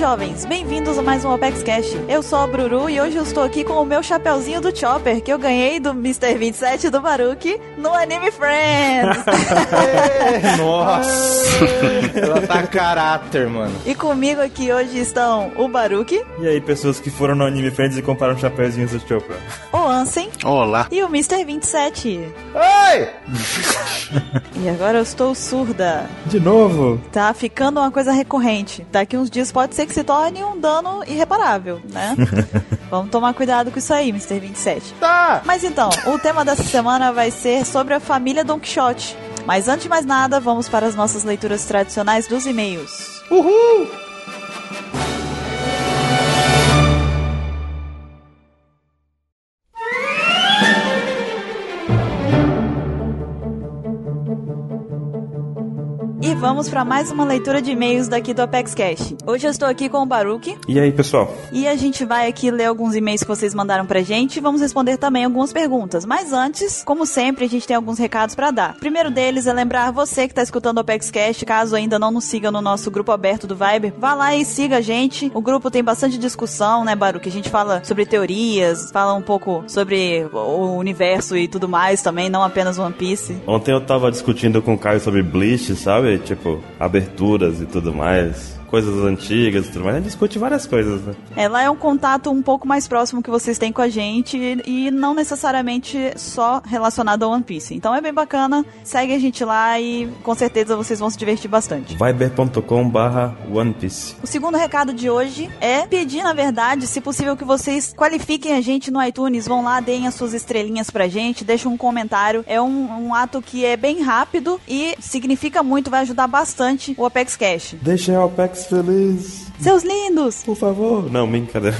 jovens! Bem-vindos a mais um Opex Cash. Eu sou a Bruru e hoje eu estou aqui com o meu chapeuzinho do Chopper que eu ganhei do Mr. 27 do Baruki no Anime Friends. Nossa! Ela tá caráter, mano. e comigo aqui hoje estão o Baruki, E aí, pessoas que foram no Anime Friends e compraram chapéuzinhos do Chopra. o Ansem Olá. e o Mr. 27. Ai! E agora eu estou surda. De novo? Tá ficando uma coisa recorrente. Daqui uns dias pode ser que se torne um dano irreparável, né? Vamos tomar cuidado com isso aí, Mr. 27. Tá! Mas então, o tema dessa semana vai ser sobre a família Don Quixote. Mas antes de mais nada, vamos para as nossas leituras tradicionais dos e-mails. Uhul! Vamos para mais uma leitura de e-mails daqui do Apex Cash. Hoje eu estou aqui com o Baruki E aí, pessoal? e a gente vai aqui ler alguns e-mails que vocês mandaram pra gente e vamos responder também algumas perguntas. Mas antes, como sempre, a gente tem alguns recados pra dar. O primeiro deles é lembrar você que tá escutando o Apex Cash, caso ainda não nos siga no nosso grupo aberto do Viber, vá lá e siga a gente. O grupo tem bastante discussão, né, Baruki? A gente fala sobre teorias, fala um pouco sobre o universo e tudo mais também, não apenas One Piece. Ontem eu tava discutindo com o Caio sobre Bleach, sabe? Tipo, aberturas e tudo mais. Coisas antigas e tudo mais. A gente discute várias coisas, né? Ela é um contato um pouco mais próximo que vocês têm com a gente e não necessariamente só relacionado ao One Piece. Então é bem bacana, segue a gente lá e com certeza vocês vão se divertir bastante. Viber.com barra One Piece. O segundo recado de hoje é pedir, na verdade, se possível, que vocês qualifiquem a gente no iTunes, vão lá, deem as suas estrelinhas pra gente, deixem um comentário. É um, um ato que é bem rápido e significa muito, vai ajudar bastante o Apex Cash. Deixem a Apex feliz, Seus lindos! por favor. Não, brincadeira.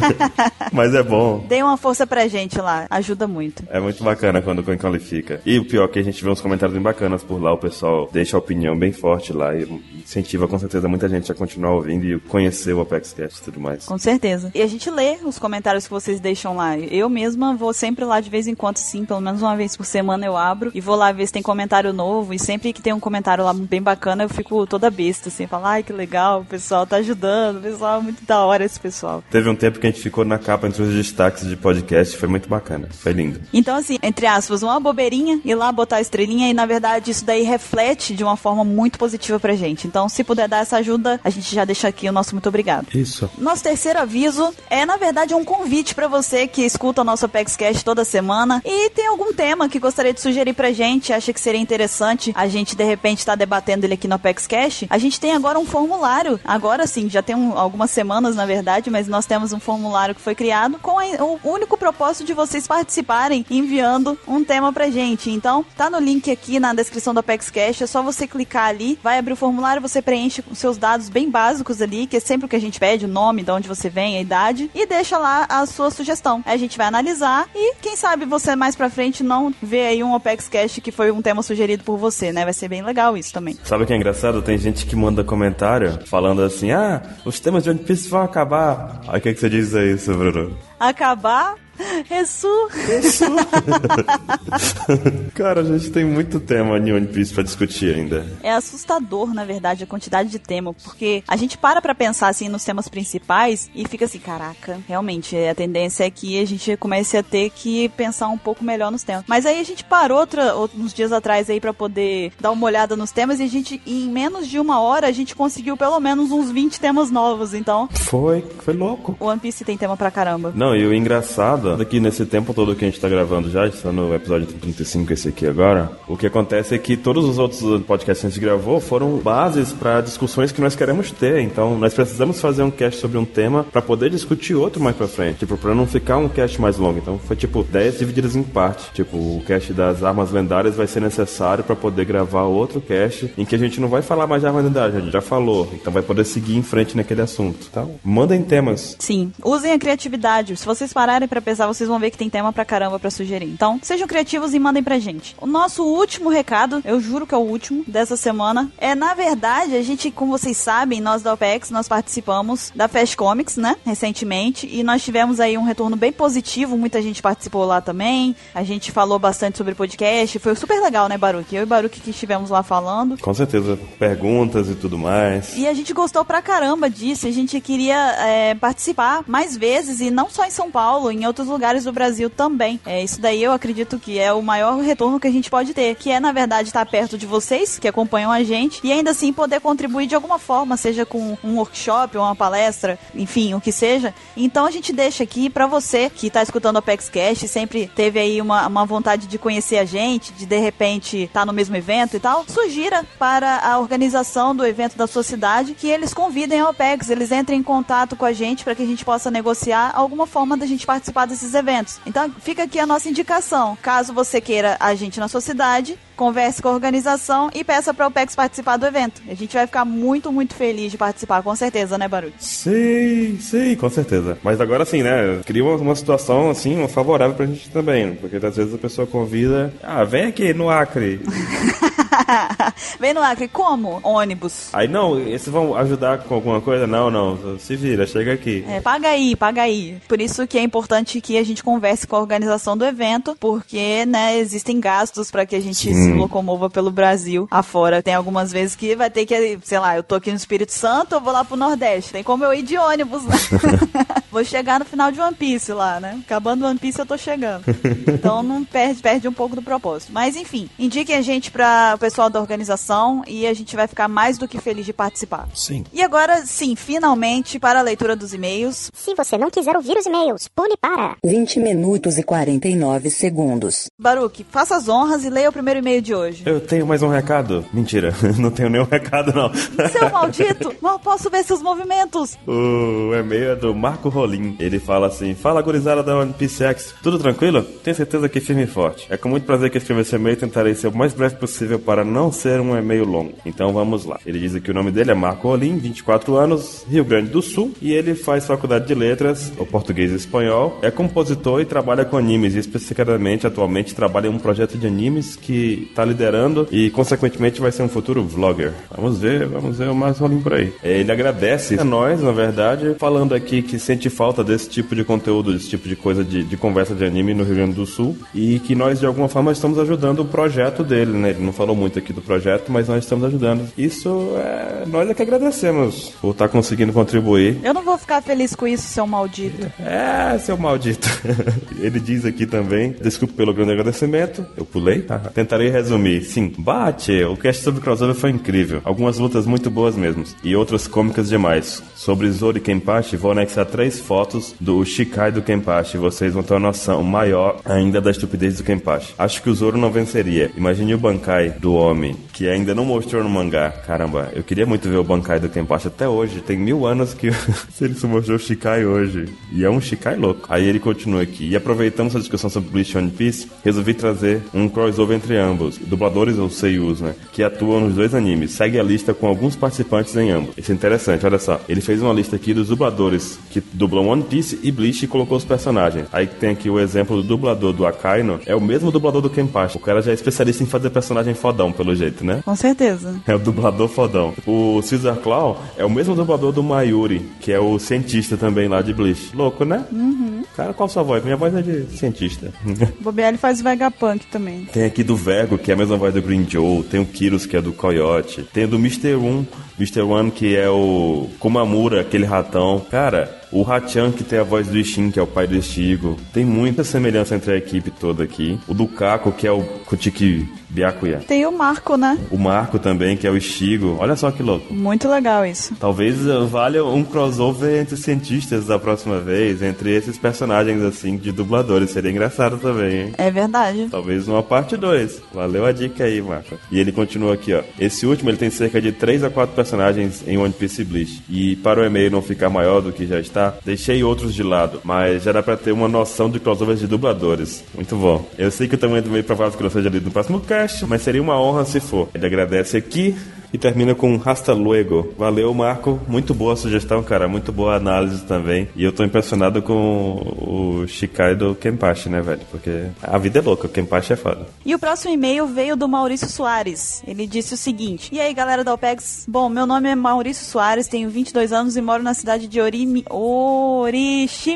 Mas é bom. Deem uma força pra gente lá, ajuda muito. É muito bacana quando alguém qualifica. E o pior é que a gente vê uns comentários bem bacanas por lá, o pessoal deixa a opinião bem forte lá e incentiva com certeza muita gente a continuar ouvindo e conhecer o Apex Cast e tudo mais. Com certeza. E a gente lê os comentários que vocês deixam lá. Eu mesma vou sempre lá de vez em quando, sim, pelo menos uma vez por semana eu abro e vou lá ver se tem comentário novo. E sempre que tem um comentário lá bem bacana, eu fico toda besta, assim, falo, ai que legal, o pessoal tá ajudando, o pessoal muito da hora esse pessoal. Teve um tempo que a gente ficou na capa entre os destaques de podcast, foi muito bacana, foi lindo. Então, assim, entre aspas, uma bobeirinha, ir lá botar a estrelinha e, na verdade, isso daí reflete de uma forma muito positiva pra gente. Então, se puder dar essa ajuda, a gente já deixa aqui o nosso muito obrigado. Isso. Nosso terceiro aviso é, na verdade, um convite pra você que escuta o nosso Apex Cash toda semana e tem algum tema que gostaria de sugerir pra gente, acha que seria interessante a gente, de repente, estar debatendo ele aqui no Apex Cash. A gente tem agora um formulário, agora sim, já tem um- algumas semanas, na verdade, mas nós temos um formulário que foi criado com a- o único propósito de vocês participarem enviando um tema pra gente. Então, tá no link aqui na descrição do Apex Cash, é só você clicar ali, vai abrir o formulário, você preenche os seus dados bem básicos ali, que é sempre o que a gente pede, o nome, de onde você vem, a idade, e deixa lá a sua sugestão. A gente vai analisar e, quem sabe, você mais pra frente não vê aí um Apex Cash que foi um tema sugerido por você, né? Vai ser bem legal isso também. Sabe o que é engraçado? Tem gente que manda comentário falando assim: ah, os temas de One Piece vão acabar. Aí o que, que você diz a isso, Bruno? Acabar? Ressu! Cara, a gente tem muito tema em One Piece pra discutir ainda. É assustador, na verdade, a quantidade de tema, porque a gente para pra pensar assim nos temas principais e fica assim, caraca, realmente, a tendência é que a gente comece a ter que pensar um pouco melhor nos temas. Mas aí a gente parou outra, uns dias atrás aí pra poder dar uma olhada nos temas e a gente, em menos de uma hora, a gente conseguiu pelo menos uns 20 temas novos, então Foi, foi louco. o One Piece tem tema pra caramba. Não, e o engraçado é que nesse tempo todo que a gente tá gravando já, está no episódio 35, esse aqui agora, o que acontece é que todos os outros podcasts que a gente gravou foram bases para discussões que nós queremos ter. Então, nós precisamos fazer um cast sobre um tema para poder discutir outro mais pra frente. Tipo, pra não ficar um cast mais longo. Então, foi tipo 10 divididas em parte. Tipo, o cast das armas lendárias vai ser necessário para poder gravar outro cast em que a gente não vai falar mais de armas lendárias, a gente já falou. Então, vai poder seguir em frente naquele assunto. Então, mandem temas. Sim, usem a criatividade. Se vocês pararem pra interessar, vocês vão ver que tem tema pra caramba pra sugerir. Então, sejam criativos e mandem pra gente. O nosso último recado, eu juro que é o último dessa semana, é na verdade, a gente, como vocês sabem, nós da OPEX, nós participamos da Fast Comics, né, recentemente, e nós tivemos aí um retorno bem positivo, muita gente participou lá também, a gente falou bastante sobre podcast, foi super legal, né, Baruque? Eu e Baruque que estivemos lá falando. Com certeza, perguntas e tudo mais. E a gente gostou pra caramba disso, a gente queria é, participar mais vezes, e não só em São Paulo, em outros lugares do Brasil também. É, isso daí eu acredito que é o maior retorno que a gente pode ter, que é, na verdade, estar perto de vocês, que acompanham a gente, e ainda assim poder contribuir de alguma forma, seja com um workshop, uma palestra, enfim, o que seja. Então a gente deixa aqui para você que tá escutando o Apex Cash, sempre teve aí uma, uma vontade de conhecer a gente, de de repente estar tá no mesmo evento e tal, sugira para a organização do evento da sua cidade que eles convidem a OPEX, eles entrem em contato com a gente para que a gente possa negociar alguma forma da gente participar desses eventos. Então fica aqui a nossa indicação. Caso você queira a gente na sua cidade, converse com a organização e peça para o PEX participar do evento. A gente vai ficar muito, muito feliz de participar, com certeza, né, Barulho? Sim, sim, com certeza. Mas agora sim, né? Cria uma, uma situação assim, uma favorável pra gente também. Porque às vezes a pessoa convida. Ah, vem aqui no Acre. Vem no Acre, como? Ônibus. Aí não, esses vão ajudar com alguma coisa? Não, não. Se vira, chega aqui. É, paga aí, paga aí. Por isso que é importante que a gente converse com a organização do evento, porque, né, existem gastos para que a gente Sim. se locomova pelo Brasil afora. Tem algumas vezes que vai ter que, sei lá, eu tô aqui no Espírito Santo, eu vou lá pro Nordeste. Tem como eu ir de ônibus lá. vou chegar no final de One Piece lá, né? Acabando One Piece eu tô chegando. Então não perde, perde um pouco do propósito. Mas enfim, indique a gente para o pessoal da organização e a gente vai ficar mais do que feliz de participar. Sim. E agora sim, finalmente para a leitura dos e-mails. Se você não quiser ouvir os e-mails, pule para 20 minutos e 49 segundos. Baruque, faça as honras e leia o primeiro e-mail de hoje. Eu tenho mais um recado. Mentira, não tenho nenhum recado não. Seu maldito, mal posso ver seus movimentos. O e-mail é do Marco Rolim. Ele fala assim: Fala gurizada da One Piece X, tudo tranquilo? Tenho certeza que firme e forte. É com muito prazer que escrevi esse e-mail e tentarei ser o mais breve possível para não ser um e-mail longo. Então vamos lá. Ele diz aqui o nome dele é Marco Rolim, 24 anos, Rio Grande do Sul, e ele faz faculdade de letras, o português e espanhol, é compositor e trabalha com animes, e especificamente atualmente trabalha em um projeto de animes que está liderando e consequentemente vai ser um futuro vlogger. Vamos ver, vamos ver o Marco Rolim por aí. Ele agradece a nós, na verdade, falando aqui que sente falta desse tipo de conteúdo, desse tipo de coisa de, de conversa de anime no Rio Grande do Sul e que nós de alguma forma estamos ajudando o projeto dele, né? Ele não falou muito aqui do projeto, mas nós estamos ajudando. Isso é. Nós é que agradecemos por estar conseguindo contribuir. Eu não vou ficar feliz com isso, seu maldito. É, seu maldito. Ele diz aqui também, desculpe pelo grande agradecimento, eu pulei, tá? Tentarei resumir. Sim, bate, o cast sobre crossover foi incrível. Algumas lutas muito boas mesmo. E outras cômicas demais. Sobre Zoro e Kenpachi, vou anexar três fotos do Shikai do Kenpachi. Vocês vão ter uma noção maior ainda da estupidez do Kenpachi. Acho que o Zoro não venceria. Imagine o Bankai do homem, que ainda não mostrou no mangá. Caramba, eu queria muito ver o Bankai do Kenpachi até hoje. Tem mil anos que ele se mostrou o Shikai hoje. E é um Shikai louco. Aí ele continua aqui. E aproveitando essa discussão sobre Bleach One Piece, resolvi trazer um crossover entre ambos, dubladores ou seiyus, né? Que atuam nos dois animes. Segue a lista com alguns participantes em ambos. Isso é interessante, olha só. Ele fez uma lista aqui dos dubladores que dublam One Piece e Bleach e colocou os personagens. Aí tem aqui o exemplo do dublador do Akaino. É o mesmo dublador do Kenpachi. O cara já é especialista em fazer personagem fodão, pelo jeito, né? Com certeza. É o dublador fodão. O Caesar Claw é o mesmo dublador do Mayuri, que é o cientista também lá de Bleach. Louco, né? Uhum. Cara, qual sua voz? Minha voz é de cientista. Bobear faz Vegapunk também. Tem aqui do Vergo, que é a mesma voz do Green Joe. Tem o Kyrus, que é do Coyote. Tem do Mr. One, Mr. One, que é o Kumamura, aquele ratão. Cara, o Hachan, que tem a voz do Ishin, que é o pai do Estigo. Tem muita semelhança entre a equipe toda aqui. O do Kako, que é o Kotiki Byakuya. Tem o Marco, né? O Marco também, que é o Estigo. Olha só que louco. Muito legal isso. Talvez valha um crossover entre cientistas da próxima vez, entre esses personagens, assim, de dubladores. Seria engraçado também, hein? É verdade. Talvez uma parte 2. Valeu a dica aí, Marco. E ele continua aqui, ó. Esse último, ele tem cerca de 3 a 4 personagens em One Piece Bleach. E para o e-mail não ficar maior do que já está, deixei outros de lado, mas já dá pra ter uma noção de crossovers de dubladores. Muito bom. Eu sei que o tamanho do meio provável que não seja lido no próximo cast, mas seria uma honra se for. Ele agradece aqui E termina com Hasta Luego. Valeu, Marco. Muito boa sugestão, cara. Muito boa análise também. E eu tô impressionado com o Shikai do Kenpachi, né, velho? Porque a vida é louca, o Kenpachi é foda. E o próximo e-mail veio do Maurício Soares. Ele disse o seguinte: E aí, galera da OPEX? Bom, meu nome é Maurício Soares, tenho 22 anos e moro na cidade de Orimi... Oriximiná.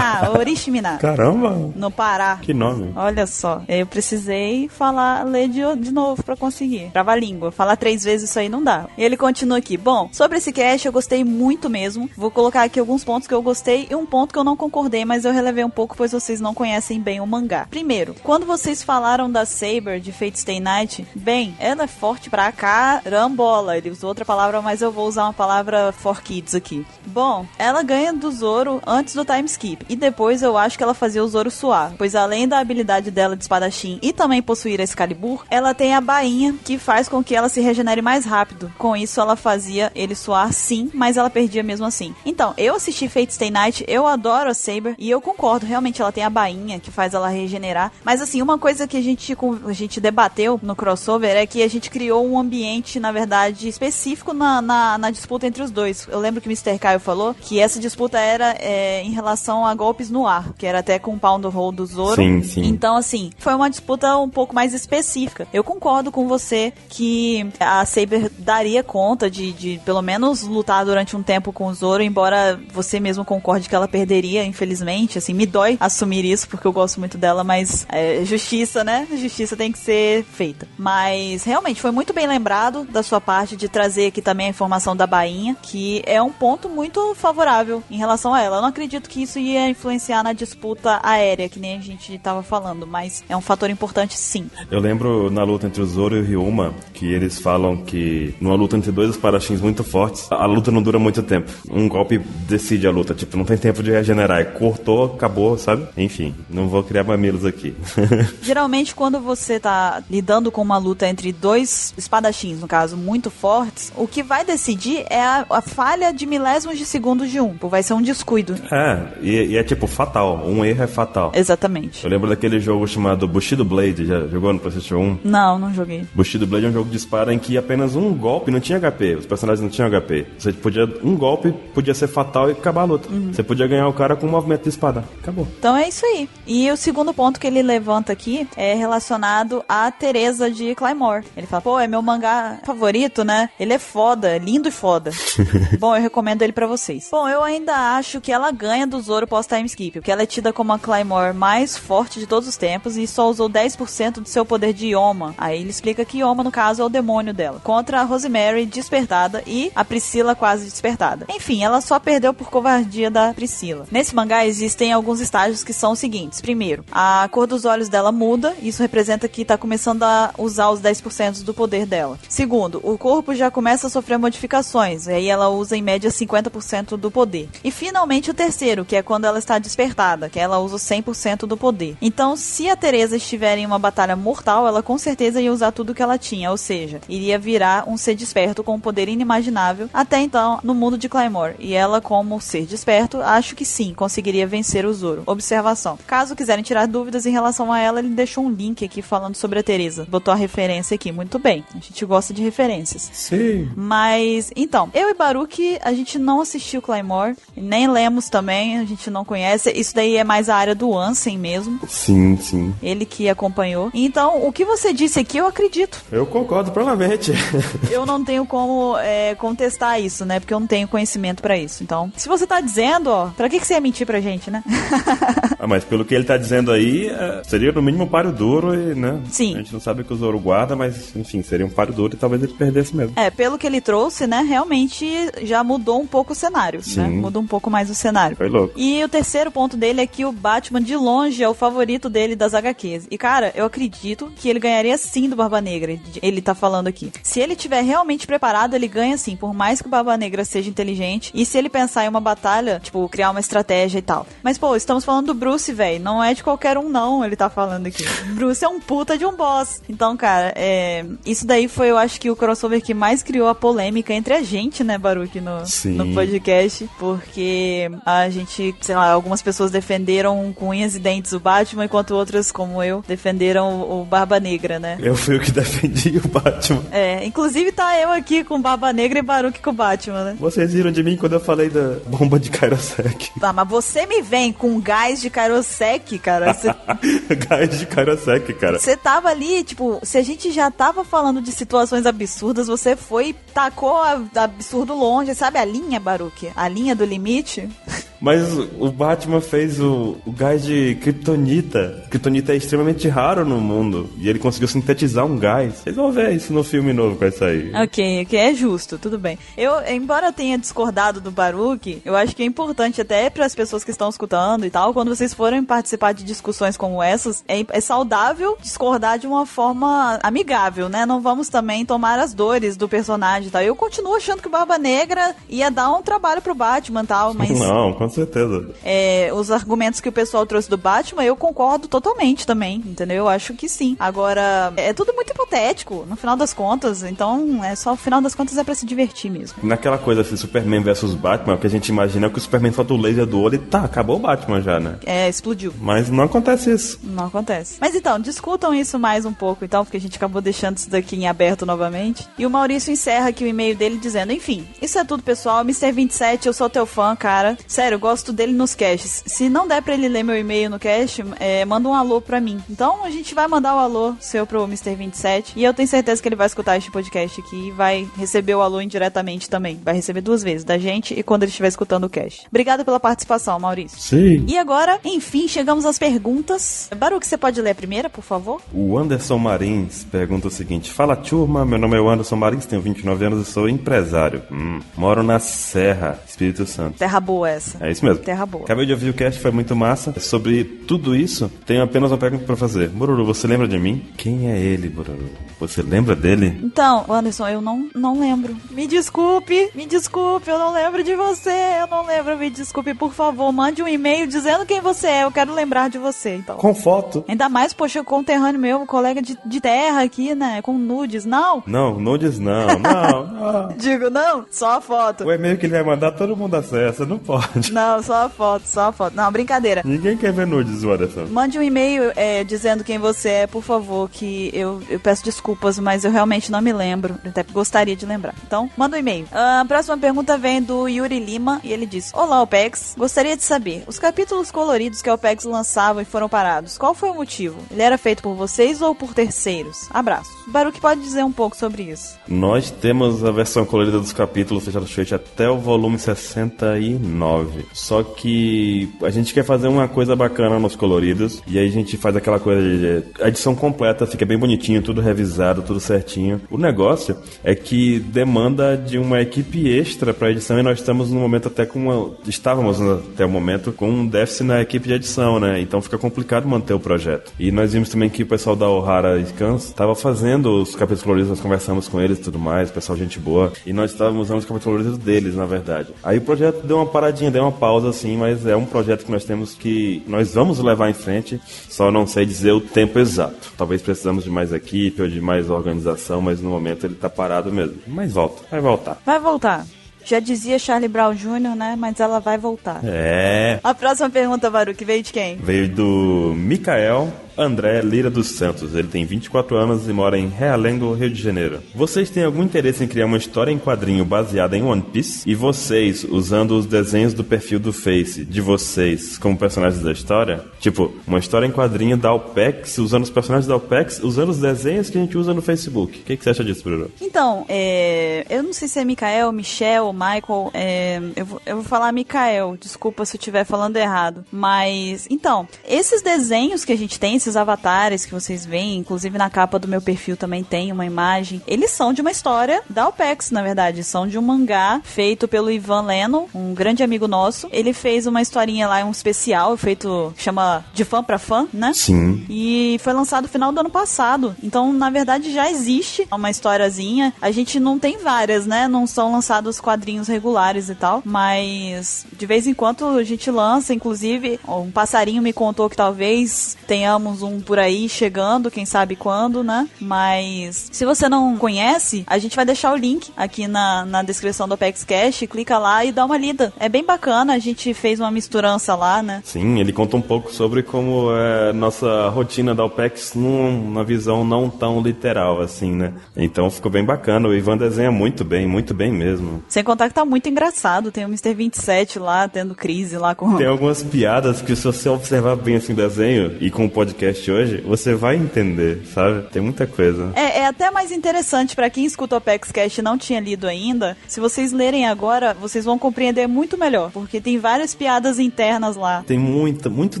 Oriximiná. Caramba! No Pará. Que nome. Olha só, eu precisei falar, ler de, de novo pra conseguir. Trava a língua. Falar três vezes isso aí não dá. E ele continua aqui. Bom, sobre esse cast eu gostei muito mesmo. Vou colocar aqui alguns pontos que eu gostei e um ponto que eu não concordei, mas eu relevei um pouco, pois vocês não conhecem bem o mangá. Primeiro, quando vocês falaram da Saber de Fate Stay Night, bem, ela é forte pra carambola. Ele usou outra palavra, mas eu vou usar uma palavra for kids aqui. Bom, ela ganha do Zoro antes do time skip. E depois eu acho que ela fazia o Zoro suar. Pois além da habilidade dela de espadachim e também possuir a Excalibur, ela tem a bainha que faz com que ela se regenere mais rápido. Com isso, ela fazia ele suar sim, mas ela perdia mesmo assim. Então, eu assisti Fate Stay Night, eu adoro a Saber e eu concordo, realmente ela tem a bainha que faz ela regenerar. Mas assim, uma coisa que a gente, a gente debateu no crossover é que a gente criou um ambiente, na verdade, específico na, na, na disputa entre os dois. Eu lembro que o Mr. Caio falou que essa disputa era é, em relação a golpes no ar, que era até com o Pound Roll do Zoro. Sim, sim. Então, assim, foi uma disputa um pouco mais específica. Eu concordo com você que a Saber daria conta de, de pelo menos lutar durante um tempo com o Zoro, embora você mesmo concorde que ela perderia, infelizmente. Assim, me dói assumir isso porque eu gosto muito dela, mas é, justiça, né? Justiça tem que ser feita. Mas realmente foi muito bem lembrado da sua parte de trazer aqui também a informação da bainha, que é um ponto muito favorável em relação a ela. Eu não acredito que isso ia influenciar na disputa aérea, que nem a gente estava falando, mas é um fator importante sim. Eu lembro na luta entre o Zoro e o Ryuma que eles falam que numa luta entre dois espadachins muito fortes, a luta não dura muito tempo. Um golpe decide a luta, tipo, não tem tempo de regenerar. Cortou, acabou, sabe? Enfim, não vou criar mamilos aqui. Geralmente, quando você tá lidando com uma luta entre dois espadachins, no caso, muito fortes, o que vai decidir é a, a falha de milésimos de segundos de um. Vai ser um descuido. É, e, e, é tipo fatal. Um erro é fatal. Exatamente. Eu lembro daquele jogo chamado Bushido Blade, já jogou no PlayStation 1? Não, não joguei. Bushido Blade é um jogo de espada em que apenas um golpe não tinha HP. Os personagens não tinham HP. Você podia. Um golpe podia ser fatal e acabar a luta. Uhum. Você podia ganhar o cara com um movimento de espada. Acabou. Então é isso aí. E o segundo ponto que ele levanta aqui é relacionado a Teresa de Claymore. Ele fala, pô, é meu mangá favorito, né? Ele é foda, é lindo e foda. Bom, eu recomendo ele para vocês. Bom, eu ainda acho que ela ganha do Zoro pós-time skip, porque ela é tida como a Claymore mais forte de todos os tempos e só usou 10% do seu poder de Yoma. Aí ele explica que Yoma, no caso, é o demônio dela. Contra a Rosemary despertada e a Priscila quase despertada. Enfim, ela só perdeu por covardia da Priscila. Nesse mangá existem alguns estágios que são os seguintes. Primeiro, a cor dos olhos dela muda, isso representa que tá começando a usar os 10% do poder dela. Segundo, o corpo já começa a sofrer modificações, e aí ela usa em média 50% do poder. E finalmente o terceiro, que é quando ela está despertada, que ela usa 100% do poder. Então, se a Teresa estiver em uma batalha mortal, ela com certeza ia usar tudo que ela tinha, ou seja, iria virar um ser desperto com um poder inimaginável até então no mundo de Claymore. E ela, como ser desperto, acho que sim, conseguiria vencer o Zoro. Observação. Caso quiserem tirar dúvidas em relação a ela, ele deixou um link aqui falando sobre a Teresa. Botou a referência aqui. Muito bem. A gente gosta de referências. Sim. Mas, então, eu e Baruch, a gente não assistiu Claymore, nem lemos também, a gente não conhece. Isso daí é mais a área do Ansem mesmo. Sim, sim. Ele que acompanhou. Então, o que você disse aqui, eu acredito. Eu concordo plenamente. eu não tenho como é, contestar isso, né? Porque eu não tenho conhecimento para isso. Então, se você tá dizendo, ó, pra que, que você ia mentir pra gente, né? ah, mas pelo que ele tá dizendo aí, é, seria no mínimo um páreo duro e, né? Sim. A gente não sabe que o Zoro guarda, mas, enfim, seria um páreo duro e talvez ele perdesse mesmo. É, pelo que ele trouxe, né? Realmente já mudou um pouco o cenário, Sim. né? Muda um pouco mais o cenário. Foi louco. E o terceiro ponto dele é que o Batman, de longe, é o favorito dele das HQs. E, cara, eu acredito que ele ganharia sim do Barba Negra. Ele tá falando aqui. Se ele tiver realmente preparado, ele ganha sim, por mais que o Barba Negra seja inteligente. E se ele pensar em uma batalha, tipo, criar uma estratégia e tal. Mas, pô, estamos falando do Bruce, velho. Não é de qualquer um, não, ele tá falando aqui. Bruce é um puta de um boss. Então, cara, é... isso daí foi, eu acho que o crossover que mais criou a polêmica entre a gente, né, Baruch, no, Sim. no podcast. Porque a gente, sei lá, algumas pessoas defenderam com unhas e dentes o Batman, enquanto outras, como eu, defenderam o Barba Negra, né? Eu fui o que defendi o Batman. É, inclusive tá eu aqui com Barba Negra e Baruque com Batman, né? Vocês riram de mim quando eu falei da bomba de Kairosek. Tá, mas você me vem com gás de Kairosek, cara. Você Gás de Kairosek, cara. Você tava ali, tipo, se a gente já tava falando de situações absurdas, você foi e tacou a- absurdo longe, sabe a linha, Baruque? A linha do limite? Mas o Batman fez o, o gás de Kryptonita. Kryptonita é extremamente raro no mundo. E ele conseguiu sintetizar um gás. Vocês vão ver isso no filme novo que vai sair. Ok, ok, é justo, tudo bem. Eu, embora tenha discordado do Baruque, eu acho que é importante até para as pessoas que estão escutando e tal, quando vocês forem participar de discussões como essas, é, é saudável discordar de uma forma amigável, né? Não vamos também tomar as dores do personagem e tal. Eu continuo achando que o Barba Negra ia dar um trabalho pro Batman e tal, mas Não, com certeza. é, os argumentos que o pessoal trouxe do Batman, eu concordo totalmente também, entendeu? Eu acho que sim. Agora, é tudo muito hipotético, no final das contas, então é só, no final das contas é pra se divertir mesmo. Naquela coisa assim, Superman versus Batman, o que a gente imagina é que o Superman solta o laser do olho e tá, acabou o Batman já, né? É, explodiu. Mas não acontece isso. Não acontece. Mas então, discutam isso mais um pouco, então, porque a gente acabou deixando isso daqui em aberto novamente. E o Maurício encerra aqui o e-mail dele dizendo: Enfim, isso é tudo, pessoal. Mr. 27, eu sou teu fã, cara. Sério, eu gosto dele nos casts. Se não der pra ele ler meu e-mail no cast, é, manda um alô pra mim. Então a gente vai mandar o alô seu pro Mr. 27. E eu tenho certeza que ele vai escutar este podcast aqui e vai receber o alô indiretamente também. Vai receber duas vezes, da gente e quando ele estiver escutando o cast. Obrigado pela participação, Maurício. Sim. E agora, enfim, chegamos às perguntas. Baruque, você pode ler a primeira, por favor? O Anderson Marins pergunta o seguinte: Fala turma, meu nome é o Anderson Marins, tenho 29 anos e sou empresário. Hum, moro na Serra, Espírito Santo. Terra boa essa. É isso mesmo. Terra boa. Acabei de ouvir o cast, foi muito massa. Sobre tudo isso, tenho apenas uma pergunta pra fazer. Bururu, você lembra de mim? Quem é ele, Bururu? Você lembra dele? Então, Anderson, eu não, não lembro. Me desculpe, me desculpe, eu não lembro de você, eu não lembro, me desculpe, por favor, mande um e-mail dizendo quem você é, eu quero lembrar de você, então. Com foto? Ainda mais, poxa, conterrâneo meu, colega de, de terra aqui, né, com nudes, não? Não, nudes não, não, não. Digo, não, só a foto. O e-mail que ele vai mandar, todo mundo acessa, não pode. Não, só a foto, só a foto. Não, brincadeira. Ninguém quer ver nudes, Anderson. Mande um e-mail é, dizendo quem você é, por favor, que eu, eu peço desculpas, mas eu realmente não me lembro. Eu até gostaria de lembrar. Então, manda um e-mail. A próxima pergunta vem do Yuri Lima e ele diz: Olá, OPEX. Gostaria de saber, os capítulos coloridos que a OPEX lançava e foram parados, qual foi o motivo? Ele era feito por vocês ou por terceiros? Abraço. Baruque pode dizer um pouco sobre isso. Nós temos a versão colorida dos capítulos fechados feito até o volume 69. Só que a gente quer fazer uma coisa bacana nos coloridos. E aí a gente faz aquela coisa de. Edição completa fica bem bonitinho, tudo revisado, tudo certinho. O negócio é que demanda de uma equipe extra pra edição. E nós estamos no momento até com uma. Estávamos até o momento com um déficit na equipe de edição, né? Então fica complicado manter o projeto. E nós vimos também que o pessoal da O'Hara Scans estava fazendo os capítulos coloridos, nós conversamos com eles e tudo mais, pessoal gente boa. E nós estávamos usando os capítulos coloridos deles, na verdade. Aí o projeto deu uma paradinha, deu uma pausa assim, mas é um projeto que nós temos que. Nós vamos levar em frente, só não sei dizer o tempo exato. Talvez precisamos de mais equipe ou de mais organização, mas no momento ele tá parado mesmo. Mas volta, vai voltar. Vai voltar. Já dizia Charlie Brown Jr., né? Mas ela vai voltar. É. A próxima pergunta, Baruque, veio de quem? Veio do Mikael André Lira dos Santos. Ele tem 24 anos e mora em Realengo, Rio de Janeiro. Vocês têm algum interesse em criar uma história em quadrinho baseada em One Piece? E vocês, usando os desenhos do perfil do Face de vocês como personagens da história? Tipo, uma história em quadrinho da OPEX, usando os personagens da OPEX, usando os desenhos que a gente usa no Facebook. O que, que você acha disso, Bruno? Então, é, eu não sei se é Mikael, Michel, Michael. é, eu, vou, eu vou falar Mikael, desculpa se eu estiver falando errado. Mas, então, esses desenhos que a gente tem, esses avatares que vocês veem, inclusive na capa do meu perfil também tem uma imagem, eles são de uma história da OPEX, na verdade. São de um mangá feito pelo Ivan Lennon, um grande amigo nosso. Ele fez uma historinha lá, um especial, feito, chama De Fã pra Fã, né? Sim. E foi lançado no final do ano passado. Então, na verdade, já existe uma historiazinha. A gente não tem várias, né? Não são lançados quadrinhos regulares e tal. Mas de vez em quando a gente lança. Inclusive, um passarinho me contou que talvez tenhamos temos um por aí chegando, quem sabe quando, né? Mas se você não conhece, a gente vai deixar o link aqui na, na descrição do Apex Cash, clica lá e dá uma lida. É bem bacana, a gente fez uma misturança lá, né? Sim, ele conta um pouco sobre como é nossa rotina da OPEX numa visão não tão literal, assim, né? Então ficou bem bacana. O Ivan desenha muito bem, muito bem mesmo. Sem contar que tá muito engraçado. Tem o Mr. 27 lá, tendo crise lá com. Tem algumas piadas que, se você observar bem assim o desenho e com o podcast hoje, você vai entender, sabe? Tem muita coisa. É, é até mais interessante para quem escuta o Apex Cash e não tinha lido ainda. Se vocês lerem agora, vocês vão compreender muito melhor, porque tem várias piadas internas lá. Tem muito, muito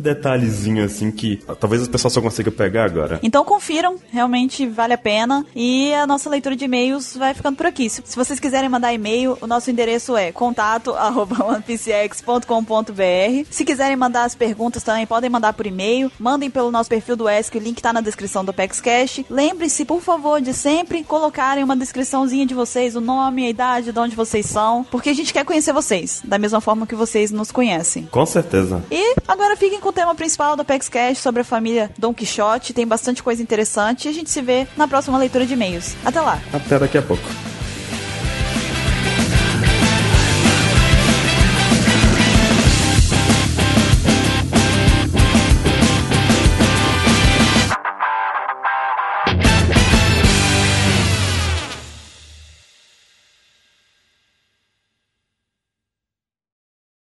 detalhezinho assim que talvez as pessoas só consigam pegar agora. Então confiram, realmente vale a pena. E a nossa leitura de e-mails vai ficando por aqui. Se, se vocês quiserem mandar e-mail, o nosso endereço é contato@onepcx.com.br. Se quiserem mandar as perguntas também, podem mandar por e-mail. Mandem pelo nosso perfil do ESC, o link tá na descrição do Apex Cash. Lembre-se, por favor, de sempre colocarem uma descriçãozinha de vocês, o nome, a idade, de onde vocês são, porque a gente quer conhecer vocês, da mesma forma que vocês nos conhecem. Com certeza. E agora fiquem com o tema principal do Apex Cash sobre a família Don Quixote. Tem bastante coisa interessante e a gente se vê na próxima leitura de e-mails. Até lá! Até daqui a pouco.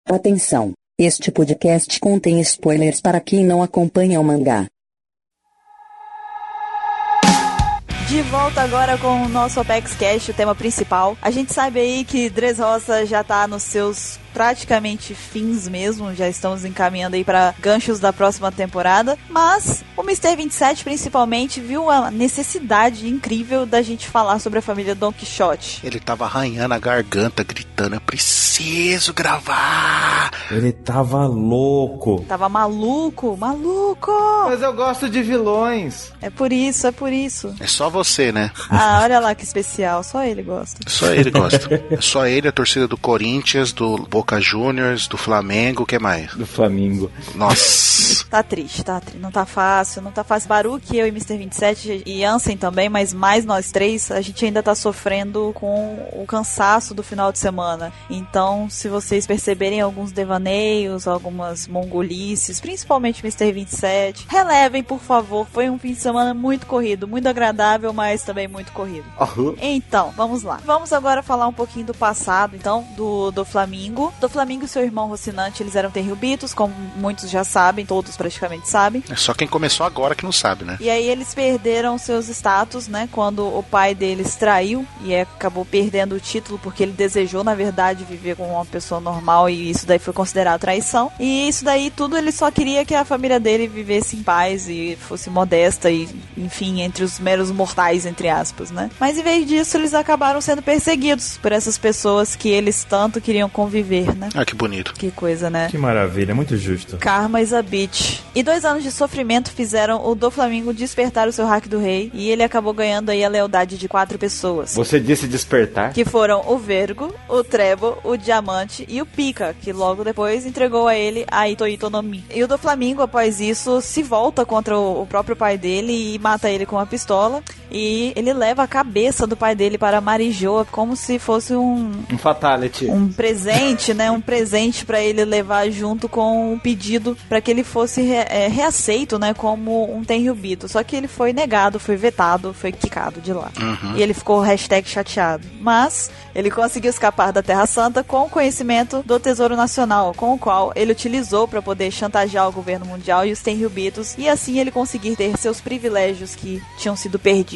Atenção! Este podcast contém spoilers para quem não acompanha o mangá. De volta agora com o nosso Apex Cash, o tema principal. A gente sabe aí que Dressrosa já tá nos seus praticamente fins mesmo, já estamos encaminhando aí para ganchos da próxima temporada, mas o Mr. 27 principalmente viu a necessidade incrível da gente falar sobre a família Don Quixote. Ele tava arranhando a garganta, gritando: Eu preciso gravar! Ele tava louco. Tava maluco, maluco! Mas eu gosto de vilões. É por isso, é por isso. É só você, né? Ah, olha lá que especial, só ele gosta. Só ele gosta. É só ele, a torcida do Corinthians, do Boca Juniors, do Flamengo, o que mais? Do Flamingo. Nossa. Tá triste, tá triste. Não tá fácil, não tá fácil. Baruque, eu e Mr. 27 e Ansem também, mas mais nós três, a gente ainda tá sofrendo com o cansaço do final de semana. Então, se vocês perceberem alguns devaneios, algumas mongolices, principalmente Mr. 27, relevem, por favor. Foi um fim de semana muito corrido, muito agradável, mas também muito corrido. Então, vamos lá. Vamos agora falar um pouquinho do passado, então, do, do Flamingo. Do Flamingo e seu irmão Rocinante, eles eram terribitos, como muitos já sabem, todos praticamente sabem. É só quem começou agora que não sabe, né? E aí eles perderam seus status, né? Quando o pai deles traiu e acabou perdendo o título porque ele desejou, na verdade, viver como uma pessoa normal e isso daí foi considerado traição. E isso daí tudo ele só queria que a família dele vivesse em paz e fosse modesta e, enfim, entre os meros mortais, entre aspas, né? Mas em vez disso, eles acabaram sendo perseguidos por essas pessoas que eles tanto queriam conviver, né? Ah, que bonito. Que coisa, né? Que maravilha, muito justo. Karma is a bitch. E dois anos de sofrimento fizeram o do Flamengo despertar o seu hack do rei e ele acabou ganhando aí a lealdade de quatro pessoas. Você disse despertar? Que foram o Vergo, o Trebo, o Diamante e o Pica, que logo depois entregou a ele a Ito Ito no Mi. E o do Flamengo, após isso, se volta contra o o próprio pai dele e mata ele com uma pistola. E ele leva a cabeça do pai dele para Marijoa como se fosse um, Um fatality. um presente, né? Um presente para ele levar junto com um pedido para que ele fosse re- é, reaceito, né? Como um Tenryubito. Só que ele foi negado, foi vetado, foi quicado de lá. E ele ficou hashtag chateado. Mas ele conseguiu escapar da Terra Santa com o conhecimento do Tesouro Nacional, com o qual ele utilizou para poder chantagear o governo mundial e os Tenryubitos e assim ele conseguir ter seus privilégios que tinham sido perdidos.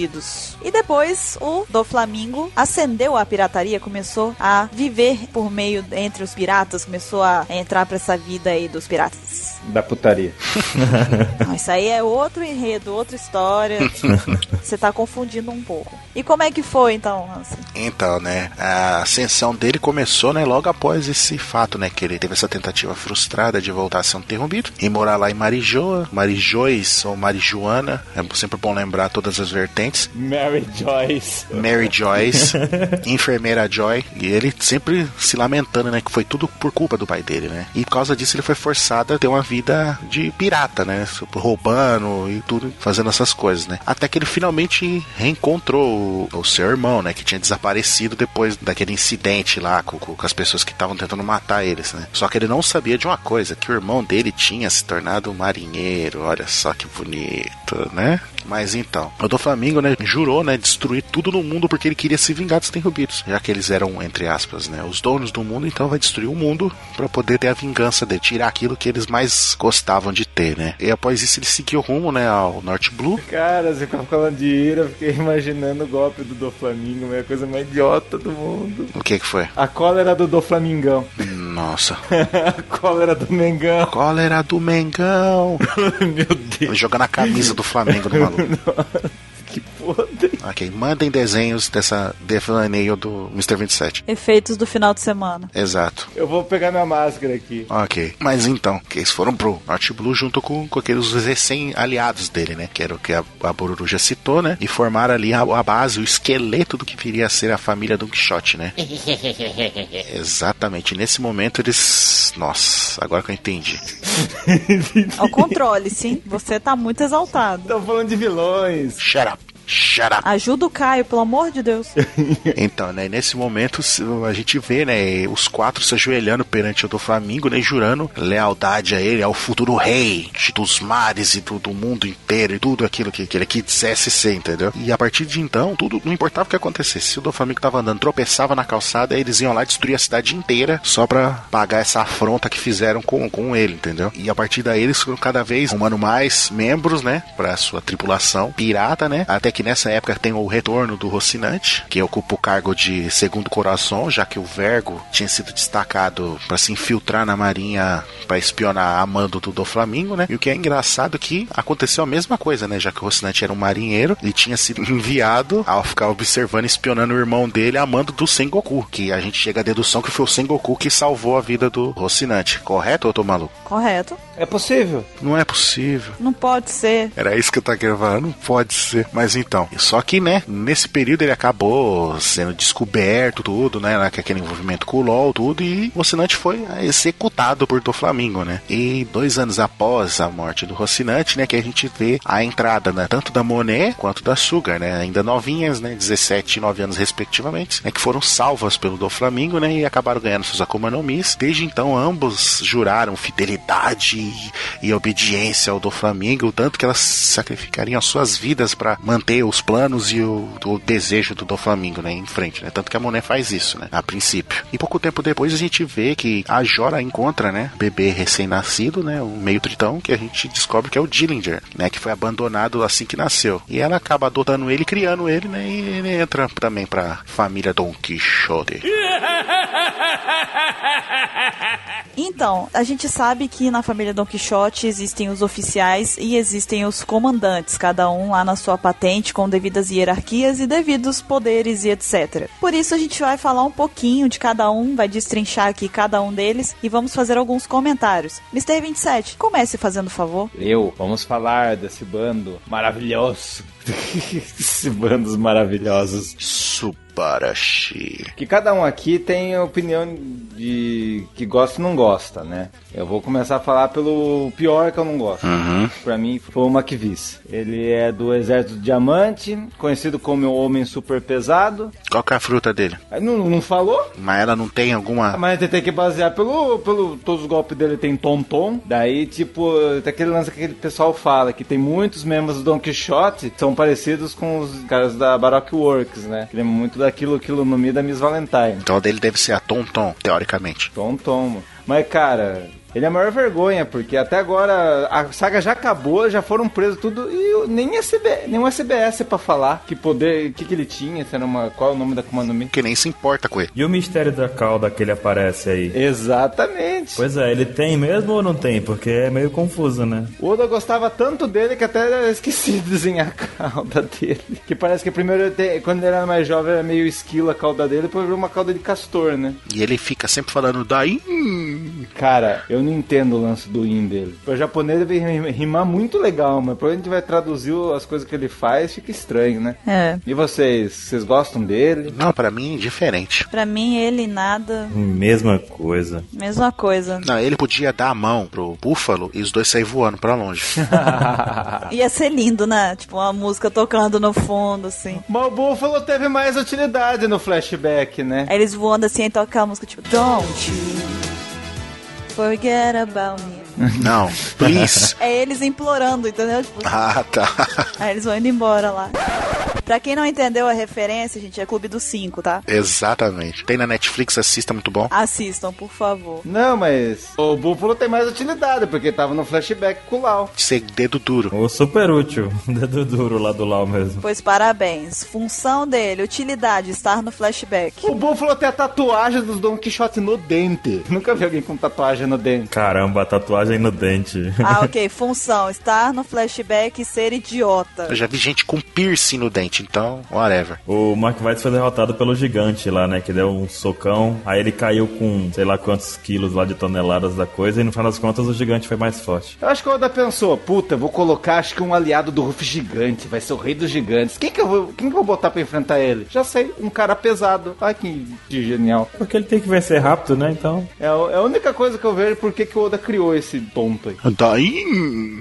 E depois o do Flamingo acendeu a pirataria, começou a viver por meio entre os piratas, começou a entrar para essa vida aí dos piratas. Da putaria. Não, isso aí é outro enredo, outra história. Você tá confundindo um pouco. E como é que foi então, Hansen? Então, né, a ascensão dele começou, né, logo após esse fato, né, que ele teve essa tentativa frustrada de voltar a ser um interrompido e morar lá em Marijoa, Marijóis ou Marijuana, é sempre bom lembrar todas as vertentes. Mary Joyce. Mary Joyce, enfermeira Joy, e ele sempre se lamentando, né, que foi tudo por culpa do pai dele, né? E por causa disso ele foi forçado a ter uma vida de pirata, né? Roubando e tudo, fazendo essas coisas, né? Até que ele finalmente reencontrou o, o seu irmão, né? Que tinha desaparecido depois daquele incidente lá com, com as pessoas que estavam tentando matar eles, né? Só que ele não sabia de uma coisa, que o irmão dele tinha se tornado um marinheiro. Olha só que bonito, né? Mas então, o do Flamengo, né, jurou, né, destruir tudo no mundo porque ele queria se vingar dos Tenryubitos, já que eles eram, entre aspas, né, os donos do mundo, então vai destruir o mundo para poder ter a vingança de tirar aquilo que eles mais gostavam de ter, né. E após isso ele seguiu rumo, né, ao Norte Blue. Cara, você ficava falando de ira, eu fiquei imaginando o golpe do Doflamingo, é a coisa mais idiota do mundo. O que que foi? A cólera do Doflamingão. Nossa. a cólera do Mengão. Cólera do Mengão. Meu Deus. Jogando a camisa do Flamengo no maluco. Que Ok, mandem desenhos dessa devaneio do Mr. 27. Efeitos do final de semana. Exato. Eu vou pegar minha máscara aqui. Ok. Mas então, que eles foram pro Norte Blue junto com, com aqueles recém-aliados dele, né? Que era o que a, a Bururu já citou, né? E formaram ali a, a base, o esqueleto do que viria a ser a família Don Quixote, né? Exatamente. Nesse momento eles. Nossa, agora que eu entendi. Ao controle, sim. Você tá muito exaltado. Estão falando de vilões. Shut up. Shut up. Ajuda o Caio, pelo amor de Deus. Então, né, nesse momento a gente vê, né, os quatro se ajoelhando perante o do Flamengo, né, jurando lealdade a ele, ao futuro rei dos mares e do, do mundo inteiro e tudo aquilo que, que ele quisesse ser, entendeu? E a partir de então, tudo, não importava o que acontecesse. Se o do Flamengo tava andando, tropeçava na calçada, eles iam lá destruir a cidade inteira só pra pagar essa afronta que fizeram com, com ele, entendeu? E a partir daí eles foram cada vez arrumando mais membros, né, pra sua tripulação pirata, né, até que nessa época tem o retorno do Rocinante, que ocupa o cargo de segundo coração, já que o Vergo tinha sido destacado pra se infiltrar na marinha pra espionar a mando do Doflamingo, né? E o que é engraçado é que aconteceu a mesma coisa, né? Já que o Rocinante era um marinheiro, ele tinha sido enviado ao ficar observando e espionando o irmão dele a mando do Sengoku, que a gente chega à dedução que foi o Sengoku que salvou a vida do Rocinante. Correto ou tô maluco? Correto. É possível. Não é possível. Não pode ser. Era isso que eu tava querendo falar, não pode ser. Mas então, só que, né, nesse período ele acabou sendo descoberto, tudo, né, naquele envolvimento com o LOL, tudo, e o Rocinante foi executado por Doflamingo, né. E dois anos após a morte do Rocinante, né, que a gente vê a entrada, né, tanto da Monet quanto da Sugar, né, ainda novinhas, né, 17 e 9 anos respectivamente, né, que foram salvas pelo Doflamingo, né, e acabaram ganhando seus Akuma no Mis. Desde então, ambos juraram fidelidade e, e obediência ao Doflamingo, tanto que elas sacrificariam suas vidas para manter os planos e o, o desejo do Doflamingo, né, em frente, né, tanto que a Monet faz isso, né, a princípio. E pouco tempo depois a gente vê que a Jora encontra, né, bebê recém-nascido, né, um meio tritão, que a gente descobre que é o Dillinger, né, que foi abandonado assim que nasceu. E ela acaba adotando ele, criando ele, né, e ele entra também pra família Don Quixote. Então, a gente sabe que na família Don Quixote existem os oficiais e existem os comandantes, cada um lá na sua patente com devidas hierarquias e devidos poderes e etc. Por isso a gente vai falar um pouquinho de cada um, vai destrinchar aqui cada um deles e vamos fazer alguns comentários. Mr. 27, comece fazendo favor. Eu, vamos falar desse bando maravilhoso. Esses bandos maravilhosos. Subarashi. Que cada um aqui tem a opinião de que gosta e não gosta, né? Eu vou começar a falar pelo pior que eu não gosto. Uhum. Pra mim foi o Maquivis. Ele é do Exército Diamante, conhecido como o Homem Super Pesado. Qual que é a fruta dele? Aí Não, não falou? Mas ela não tem alguma. Mas você tem que basear pelo, pelo. Todos os golpes dele tem tom-tom. Daí, tipo, tem aquele lance que aquele pessoal fala que tem muitos membros do Don Quixote que são parecidos com os caras da Baroque Works, né? Que lembra muito daquilo, meio da Miss Valentine. Então a dele deve ser a Tom Tom, teoricamente. Tom-tom. mano. Mas, cara. Ele é a maior vergonha, porque até agora a saga já acabou, já foram presos tudo e nem a CB, nem uma CBS pra falar que poder, que que ele tinha, se era uma, qual é o nome da Comando Mi. Que nem se importa com ele. E o mistério da cauda que ele aparece aí? Exatamente. Pois é, ele tem mesmo ou não tem? Porque é meio confuso, né? O Oda gostava tanto dele que até esqueci de desenhar a cauda dele. Que parece que primeiro, ele tem- quando ele era mais jovem, era meio esquilo a cauda dele, depois virou uma cauda de castor, né? E ele fica sempre falando daí. Cara, eu Eu não entendo o lance do in dele. O japonês deve rim- rimar muito legal, mas a gente vai traduzir as coisas que ele faz, fica estranho, né? É. E vocês, vocês gostam dele? Não, pra mim, diferente. Pra mim, ele nada, Mesma coisa. mesma coisa. Não, ele podia dar a mão pro búfalo e os dois sair voando pra longe. Ia ser lindo, né? Tipo, uma música tocando no fundo, assim. Mas o Buffalo teve mais utilidade no flashback, né? Aí eles voando assim e toca aquela música tipo Don't you forget about me. Não, please. É eles implorando, entendeu? Tipo, Ah, tá. aí eles vão indo embora lá. Pra quem não entendeu a referência, gente, é Clube dos Cinco, tá? Exatamente. Tem na Netflix, assista, muito bom. Assistam, por favor. Não, mas o Buffalo tem mais utilidade, porque tava no flashback com o Lau. Ser dedo duro. O super útil. Dedo duro lá do Lau mesmo. Pois parabéns. Função dele, utilidade, estar no flashback. O Buffalo tem a tatuagem dos Don Quixote no dente. Nunca vi alguém com tatuagem no dente. Caramba, a tatuagem no dente. Ah, ok. Função, estar no flashback e ser idiota. Eu já vi gente com piercing no dente, então, whatever. O Mark Weitz foi derrotado pelo gigante lá, né? Que deu um socão. Aí ele caiu com sei lá quantos quilos lá de toneladas da coisa. E no final das contas o gigante foi mais forte. Eu acho que o Oda pensou, puta, eu vou colocar acho que um aliado do Ruff gigante, vai ser o rei dos gigantes. Quem que eu vou, quem que eu vou botar pra enfrentar ele? Já sei, um cara pesado. Ai, que, que genial. Porque ele tem que vencer rápido, né? Então. É, é a única coisa que eu vejo por que que o Oda criou esse tonto aí. Daí.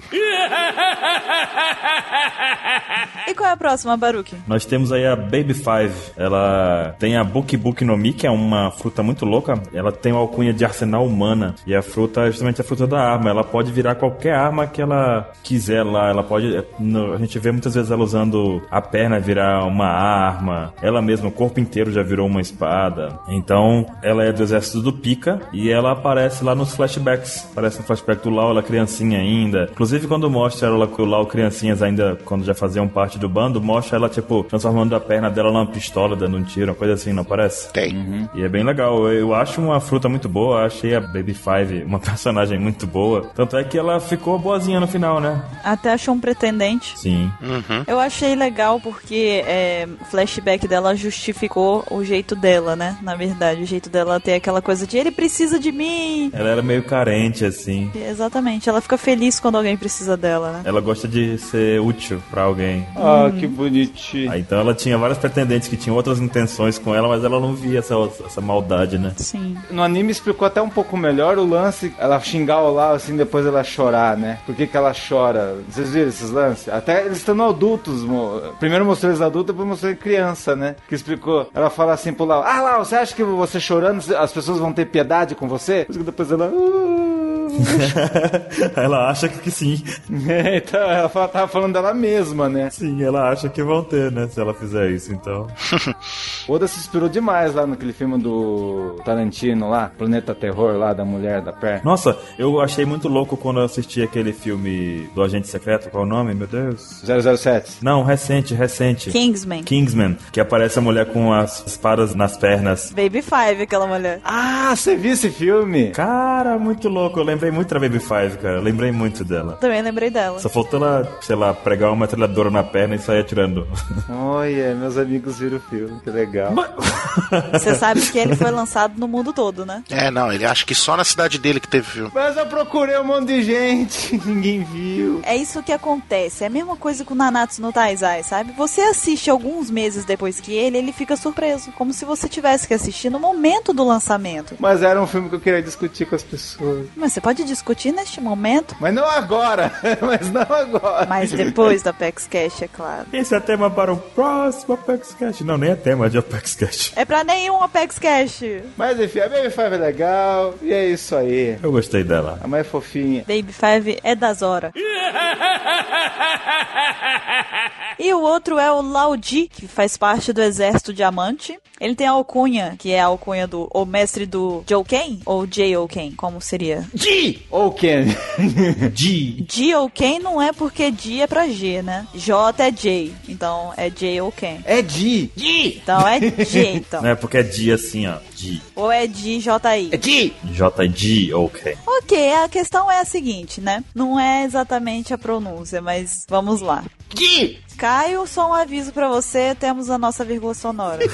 E qual é a próxima, Baruque? Nós temos aí a Baby Five. Ela tem a Buki Buki no Mi, que é uma fruta muito louca. Ela tem uma alcunha de arsenal humana. E a fruta é justamente a fruta da arma. Ela pode virar qualquer arma que ela quiser lá. Ela pode. no- a gente vê muitas vezes ela usando a perna virar uma arma. Ela mesma, o corpo inteiro já virou uma espada. Então, ela é do exército do Pika. E ela aparece lá nos flashbacks. Aparece no flashback do Lau, ela criancinha ainda. Inclusive, quando mostra ela com o Lau criancinhas ainda, quando já faziam parte do bando, mostra ela, tipo, transformando a perna dela numa pistola, dando um tiro, uma coisa assim, não parece? Tem. E é bem legal. Eu- Eu acho uma fruta muito boa. Achei a Baby Five uma personagem muito boa. Tanto é que ela ficou boazinha no final, né? Até achou um pretendente. Sim. Uhum. Eu achei legal porque é, o flashback dela justificou o jeito dela, né? Na verdade, o jeito dela ter aquela coisa de ele precisa de mim. Ela era meio carente, assim. Exatamente, ela fica feliz quando alguém precisa dela, né? Ela gosta de ser útil pra alguém. Ah, que bonitinho. Aí, então ela tinha vários pretendentes que tinham outras intenções com ela, mas ela não via essa, essa maldade, né? Sim. No anime explicou até um pouco melhor o lance, ela xingar o Lau assim, depois ela chorar, né? Por que, que ela chora? Vocês viram esses lances? Até eles estando adultos. mo- Primeiro mostrou eles adultos, depois mostrou criança, né? Que explicou. Ela fala assim pro Lau: Ah, Lau, você acha que você chorando as pessoas vão ter piedade com você? Depois ela. "Uh". ela acha que, sim. então ela fala- tava falando dela mesma, né? Sim, ela acha que vão ter, né? Se ela fizer isso, então. O Oda se inspirou demais lá naquele filme do Tarantino lá, Planeta Terror lá, da mulher da perna. Nossa, eu achei muito louco quando eu assisti aquele filme do Agente Secreto, qual é o nome, meu Deus? 007. Não, recente, recente. Kingsman. Kingsman, que aparece a mulher com as espadas nas pernas. Baby Five, aquela mulher. Ah, você viu esse filme? Cara, muito louco. Eu lembrei muito da Baby Five, cara. Lembrei muito dela. Também lembrei dela. Só faltou ela, sei lá, pregar uma metralhadora na perna e sair atirando. Olha, meus amigos viram o filme, que legal. Você sabe que ele foi lançado no mundo todo, né? É, não, ele acha que só na cidade dele que teve filme. Mas eu procurei um monte de gente, ninguém viu. É isso que acontece. É a mesma coisa com o Nanatsu no Taizai, sabe? Você assiste alguns meses depois que ele, ele fica surpreso. Como se você tivesse que assistir no momento do lançamento. Mas era um filme que eu queria discutir com as pessoas. Mas você pode discutir neste momento, Mas não agora, mas não agora. mas depois da Apex Cash, é claro. Esse é tema para o próximo Apex Cash. Não, nem é tema de Apex Cash. É pra nenhum Apex Cash. Mas enfim, a Baby Five é legal, e é isso aí. Eu gostei dela. A mãe é fofinha. Baby Five é das horas. E o outro é o Laudi, que faz parte do Exército Diamante. Ele tem a alcunha, que é a alcunha do o mestre do Jouken, ou J.O.Ken, como seria? G! Ou Ken. G. J.O.Ken não é porque G é pra G, né? J é J, então é J.O.Ken. É G! G! Então é J, então. Não é porque é G assim, ó. G. Ou é G, J.I. É G! J-G, ok. Ok, a questão é a seguinte, né? Não é exatamente a pronúncia, mas vamos lá. Caio, só um aviso pra você, temos a nossa vírgula sonora.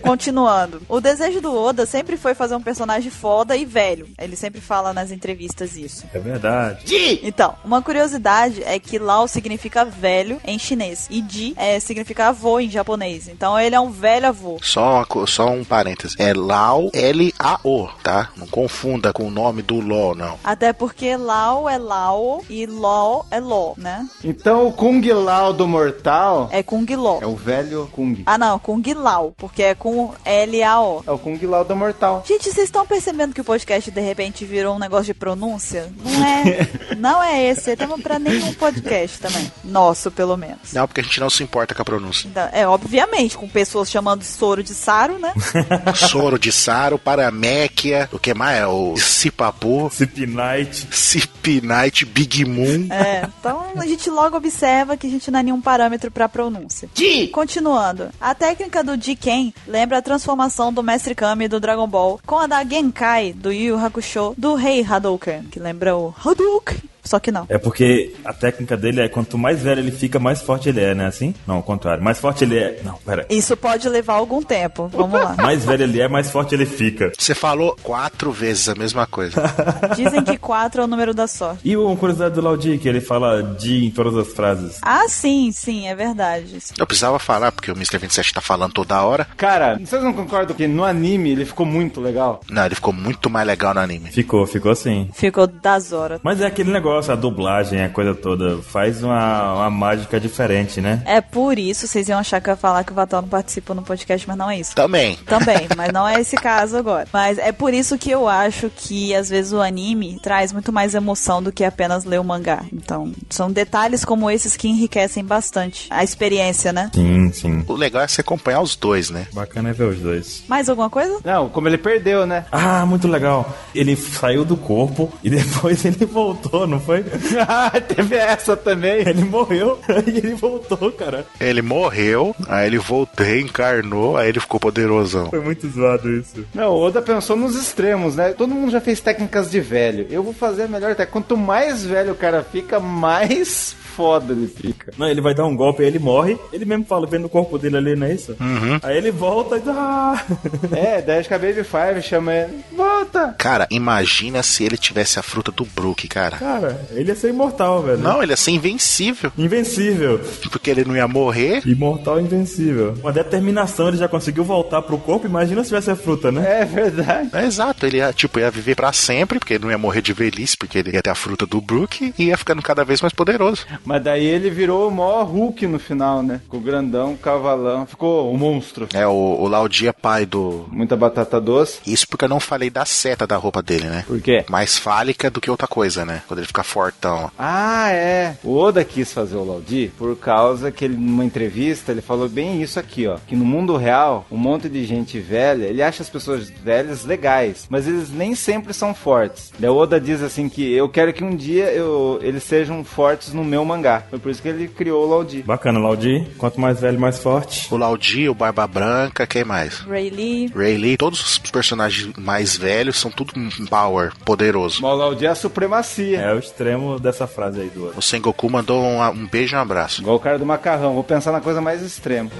Continuando. O desejo do Oda sempre foi fazer um personagem foda e velho. Ele sempre fala nas entrevistas isso. É verdade. Gui! Então, uma curiosidade é que Lao significa velho em chinês e Ji é, significa avô em japonês. Então ele é um velho avô. Só, uma só um parênteses. É Lao L-A-O, tá? Não confunda com o nome do Ló, não. Até porque Lao é Lao e Lo é Lo, né? Então o Kung Lao do Mortal É Kung Lo. é o velho Kung. Ah não, Kung Lao, porque é com L-A-O. É o Kung Lao do Mortal. Gente, vocês estão percebendo que o podcast de repente virou um negócio de pronúncia? Não é. não é esse. É tema pra nenhum podcast também. Nosso, pelo menos. Não, porque a gente não se importa com a pronúncia. Então, É, obviamente, com pessoas chamando soro de Saro, né? Soro de Saro, Paraméquia, o que mais? É o Cipapu, Cip Night. Cipinite, Big Moon. É, então a gente logo observa que a gente não é nenhum parâmetro pra pronúncia. Continuando, a técnica do Jiken lembra a transformação do Mestre Kami do Dragon Ball com a da Genkai do Yu Hakusho do Rei Hadouken, que lembra o Hadouken, só que não. É porque a técnica dele é quanto mais velho ele fica, mais forte ele é, né? Assim? Não, ao contrário. Mais forte ele é. Não, pera. Isso pode levar algum tempo. Vamos lá. Mais velho ele é, mais forte ele fica. Você falou quatro vezes a mesma coisa. Dizem que 4 é o número da sorte. E uma curiosidade do Laudi, que ele fala de em todas as frases. Ah, sim, sim, é verdade. Eu precisava falar, porque o Mr. 27 tá falando toda hora. Cara, vocês não concordam que no anime ele ficou muito legal? Não, ele ficou muito mais legal no anime. Ficou, ficou assim. Ficou das horas. Mas é aquele negócio, a dublagem, a coisa toda, faz uma, uma mágica diferente, né? É por isso, vocês iam achar que eu ia falar que o Vatal não participou no podcast, mas não é isso. Também. Também, mas não é esse caso agora. Mas é por isso que eu acho que às vezes o anime traz muito mais emoção do que apenas ler o mangá. Então, são detalhes como esses que enriquecem bastante a experiência, né? Sim, sim. O legal é você acompanhar os dois, né? Bacana é ver os dois. Mais alguma coisa? Não, como ele perdeu, né? Ah, muito legal. Ele saiu do corpo e depois ele voltou, não foi? Ah, Teve essa também. Ele morreu e ele voltou, cara. Ele morreu, aí ele voltou, reencarnou, aí ele ficou poderosão. Foi muito zoado isso. Não, o Oda pensou nos extremos, né? Todo mundo já fez técnicas de velho. Eu vou fazer a melhor técnica. Quanto mais velho o cara fica, mais foda ele fica. Não, ele vai dar um golpe, aí ele morre. Ele mesmo fala, vendo o corpo dele ali, não é isso? Aí ele volta e ah! É, daí acho que a Baby Five chama ele. Volta! Cara, imagina se ele tivesse a fruta do Brook, cara. Cara, ele ia ser imortal, velho. Não, ele ia ser invencível. Invencível. Porque ele não ia morrer. Imortal e invencível. Uma determinação, ele já conseguiu voltar pro corpo. Imagina se tivesse a fruta, né? É verdade. É exato, ele ia, tipo, ia viver pra sempre, porque ele não ia morrer de velhice, porque ele ia ter a fruta do Brook e ia ficando cada vez mais poderoso. Mas daí ele virou o maior Hulk no final, né? Com o grandão, o cavalão. Ficou o monstro. É, o, o Laudi é pai do. Muita batata doce. Isso porque eu não falei da seta da roupa dele, né? Por quê? Mais fálica do que outra coisa, né? Quando ele fica fortão. Ah, é. O Oda quis fazer o Laudi por causa que ele, numa entrevista, ele falou bem isso aqui, ó. Que no mundo real, um monte de gente velha, ele acha as pessoas velhas legais, mas eles nem sempre são fortes. Daí o Oda diz assim que eu quero que um dia eu, eles sejam fortes no meu mangá. Foi por isso que ele criou o Laudi. Bacana, Laudi. Quanto mais velho, mais forte. O Laudi, o Barba Branca, quem mais? Ray Lee. Ray Lee, todos os personagens mais velhos são tudo um power, poderoso. Mas o Laudi é a supremacia. É o extremo dessa frase aí do outro. O Sengoku mandou um, um beijo e um abraço. Igual o cara do macarrão. Vou pensar na coisa mais extrema.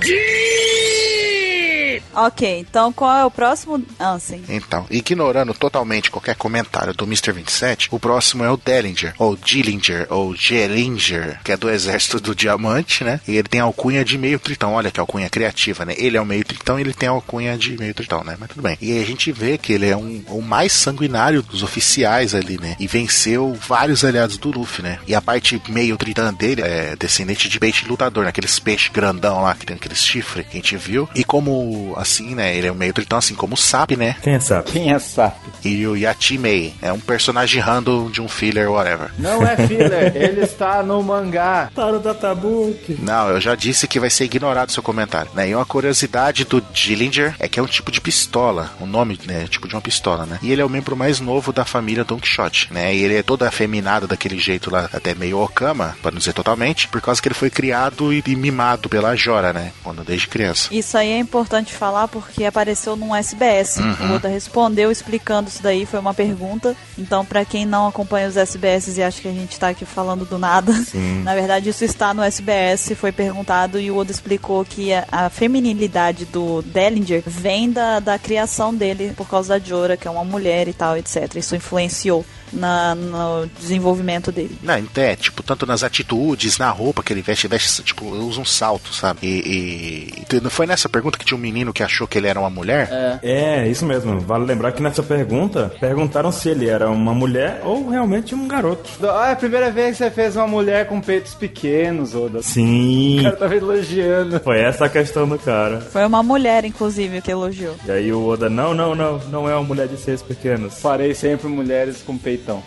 Ok, então qual é o próximo Ansem? Então, ignorando totalmente qualquer comentário do Mr. 27, o próximo é o Dellinger, ou Dillinger, ou Gelinger, que é do exército do diamante, né? E ele tem a alcunha de meio tritão. Olha que alcunha criativa, né? Ele é o meio tritão e ele tem a alcunha de meio tritão, né? Mas tudo bem. E a gente vê que ele é um, o mais sanguinário dos oficiais ali, né? E venceu vários aliados do Luffy, né? E a parte meio tritã dele é descendente de peixe lutador, né? Aqueles peixes grandão lá, que tem aqueles chifres que a gente viu. E como, assim, né? Ele é um meio tritão, assim como o Sap, né? Quem é sabe? Quem é sapo? E o Yatimei é um personagem random de um filler, whatever. Não é filler, ele está no mangá. Tá no databook. Não, eu já disse que vai ser ignorado seu comentário. Né? E uma curiosidade do Dillinger é que é um tipo de pistola. O nome né, é tipo de uma pistola, né? E ele é o membro mais novo da família Don Quixote, né? E ele é todo afeminado daquele jeito lá, até meio Okama, para não dizer totalmente, por causa que ele foi criado e, e mimado pela Jora, né? Quando desde criança. Isso aí é importante falar falar porque apareceu num SBS. Uhum. O Oda respondeu explicando isso daí, foi uma pergunta. Então, pra quem não acompanha os SBS e acha que a gente tá aqui falando do nada, na verdade isso está no SBS, foi perguntado e o Oda explicou que a, a feminilidade do Dellinger vem da, da criação dele por causa da Jorah, que é uma mulher e tal, etc. Isso influenciou na, no desenvolvimento dele. Não, então é, tipo, tanto nas atitudes, na roupa que ele veste, veste, tipo, usa um salto, sabe? E, e- e não foi nessa pergunta que tinha um menino que achou que ele era uma mulher? É, isso mesmo. Vale lembrar que nessa pergunta perguntaram se ele era uma mulher ou realmente um garoto. Ah, é a primeira vez que você fez uma mulher com peitos pequenos, Oda. Sim. O cara tava elogiando. Foi essa a questão do cara. Foi uma mulher, inclusive, que elogiou. E aí o Oda, não, não, não, não é uma mulher de seios pequenos. Farei sempre mulheres com peitão.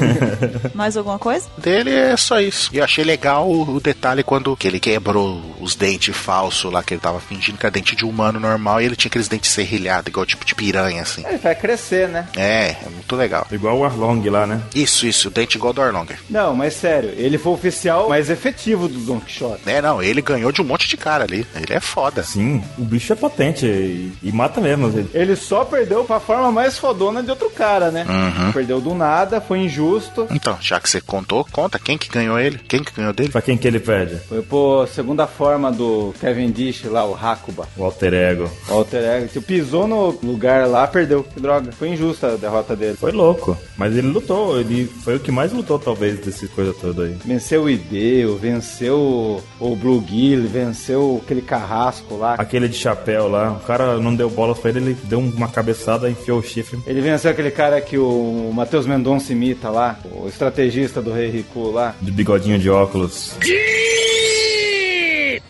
Mais alguma coisa? Dele é só isso. E eu achei legal o, o detalhe quando que ele quebrou os dentes falsos lá, que ele tava fingindo que era dente de humano normal e ele tinha aqueles dentes serrilhados, igual tipo de piranha, assim. Ele vai crescer, né? É, é muito legal. Igual o Arlong lá, né? Isso, isso, o dente igual do Arlonger. Não, mas sério, ele foi o oficial mais efetivo do Don Quixote. É, não, ele ganhou de um monte de cara ali. Ele é foda. Sim, o bicho é potente e, e mata mesmo. Ele. Ele só perdeu pra forma mais fodona de outro cara, né? Uhum. Perdeu do nada, foi injusto. Então, já que você contou, conta quem que ganhou ele? Quem que ganhou dele? Pra quem que ele pede? Foi por segunda forma do Kevin Dish lá, o Hakuba. O alter ego. O Alter Ego. Tipo, pisou no lugar lá, perdeu. Que droga. Foi injusta a derrota dele. Foi louco. Mas ele lutou, ele foi o que mais lutou, talvez, desse coisa toda aí. Venceu o Ideo, venceu o- o Blue Gill, venceu aquele carrasco lá. Aquele de chapéu lá, o cara não deu bola pra ele, ele deu uma cabeçada, enfiou o chifre. Ele venceu aquele cara que o Matheus Mendonça imita lá, o estrategista do Rei Riku lá. De bigodinho de óculos.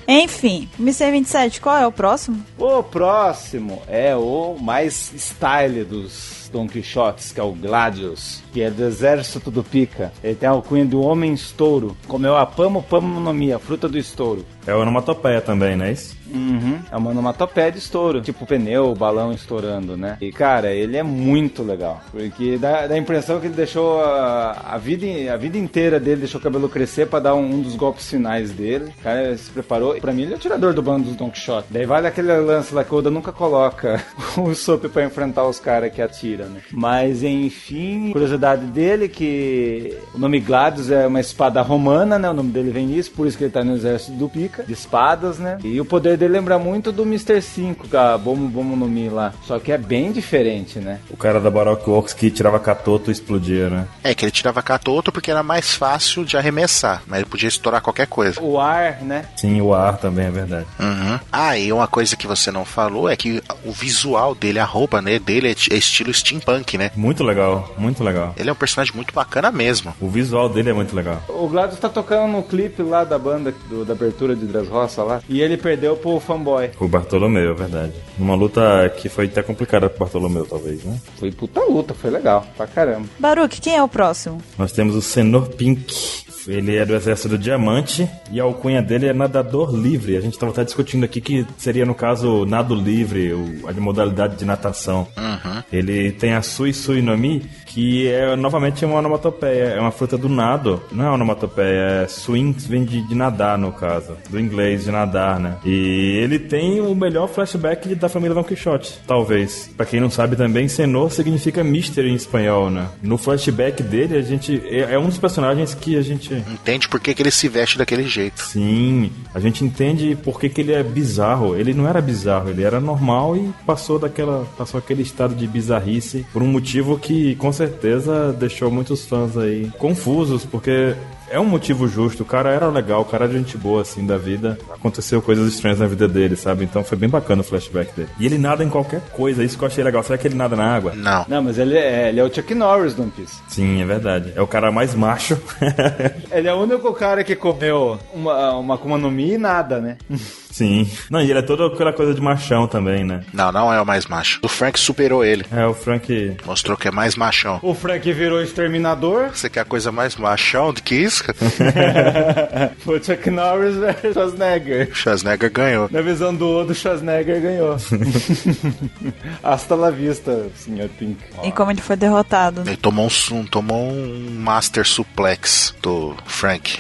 Enfim, Mr. 27, qual é o próximo? O próximo é o mais style dos Don Quixotes, que é o Gladius, que é do exército do Pica. Ele tem a alcunha do Homem Estouro, comeu a Pamo Pamo no Mi, a fruta do estouro. É onomatopeia também, não é isso? Uhum. É uma onomatopeia de estouro. Tipo pneu, balão estourando, né? E, cara, ele é muito legal. Porque dá, dá a impressão que ele deixou a, a, vida, a vida inteira dele, deixou o cabelo crescer pra dar um, um dos golpes finais dele. O cara se preparou. Pra mim, ele é o tirador do bando dos Don Quixote. Daí vale aquele lance lá que o Oda nunca coloca o Sop pra enfrentar os caras que né? Mas, enfim, curiosidade dele que o nome Gladius é uma espada romana, né? O nome dele vem disso, por isso que ele tá no exército do Pica, de espadas, né? E o poder dele lembra muito do Mr. 5, da Bomo Bomo no Mi lá. Só que é bem diferente, né? O cara da Baroque Works que tirava catoto e explodia, né? É que ele tirava catoto porque era mais fácil de arremessar, mas ele podia estourar qualquer coisa. O ar, né? Sim, o ar também é verdade. Uhum. Ah, e uma coisa que você não falou é que o visual dele, a roupa né, dele é é estilo steampunk, né? Muito legal, muito legal. Ele é um personagem muito bacana mesmo. O visual dele é muito legal. O Gladius tá tocando no clipe lá da banda, do- da abertura de Dressrosa lá. E ele perdeu pro fanboy. O Bartolomeu, é verdade. Uma luta que foi até complicada pro Bartolomeu, talvez, né? Foi puta luta, foi legal, pra caramba. Baruque, quem é o próximo? Nós temos o Senor Pink. Ele é do exército do Diamante e a alcunha dele é nadador livre. A gente estava até discutindo aqui que seria, no caso, nado livre, a modalidade de natação. Ele tem a Sui Sui no Mi, que é novamente uma onomatopeia. É uma fruta do nado. Não é onomatopeia, é swing, vem de, de nadar, no caso. Do inglês, de nadar, né? E ele tem o melhor flashback da família Don Quixote, talvez. Pra quem não sabe também, Senor significa Mister em espanhol, né? No flashback dele, a gente. É, é um dos personagens que a gente. Entende por que, que ele se veste daquele jeito. Sim, a gente entende por que, que ele é bizarro. Ele não era bizarro, ele era normal e passou daquela. passou aquele estado de bizarrice por um motivo que com certeza deixou muitos fãs aí confusos, porque. É um motivo justo, o cara era legal, o cara era gente boa, assim, da vida. Aconteceu coisas estranhas na vida dele, sabe? Então foi bem bacana o flashback dele. E ele nada em qualquer coisa, isso que eu achei legal. Será que ele nada na água? Não. Não, mas ele é, ele é o Chuck Norris do One Piece. Sim, é verdade. É o cara mais macho. Ele é o único cara que comeu uma, uma Akuma no Mi e nada, né? Sim. Não, e ele é toda aquela coisa de machão também, né? Não, não é o mais macho. O Frank superou ele. É, o Frank. Mostrou que é mais machão. O Frank virou exterminador. Você quer coisa mais machão do que isso? Foi o Chuck Norris versus Schwarzenegger. O Schwarzenegger ganhou. Na visão do Odo, Schwarzenegger ganhou. Hasta la vista, Sr. Pink. E como ele foi derrotado? Ele tomou um, tomou um Master Suplex do Frank.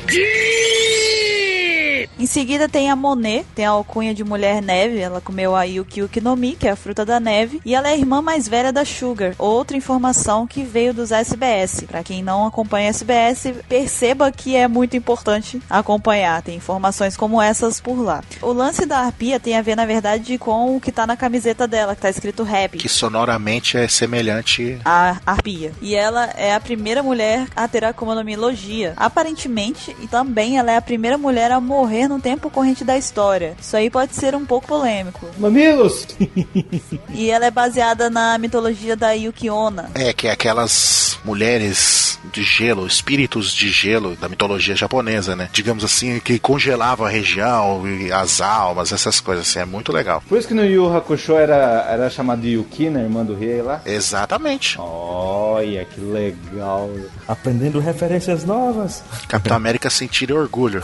Em seguida tem a Monet, tem a alcunha de mulher neve, ela comeu a Yuki Yuki no Mi, que é a fruta da neve, e ela é a irmã mais velha da Sugar. Outra informação que veio dos SBS. Para quem não acompanha SBS, perceba que é muito importante acompanhar. Tem informações como essas por lá. O lance da arpia tem a ver, na verdade, com o que tá na camiseta dela, que tá escrito rap. Que sonoramente é semelhante. A arpia. E ela é a primeira mulher a ter a Akuma no Mi Logia. Aparentemente, e também ela é a primeira mulher a morrer no tempo corrente da história. Isso aí pode ser um pouco polêmico. Mamilos! E ela é baseada na mitologia da Yukiona. É, que é aquelas mulheres de gelo, espíritos de gelo da mitologia japonesa, né? Digamos assim, que congelava a região, e as almas, essas coisas assim. É muito legal. Por isso que no Yu Hakusho era, era chamado de Yukina, irmã do rei lá. Exatamente. Olha, que legal. Aprendendo referências novas. Capitão América sentir orgulho.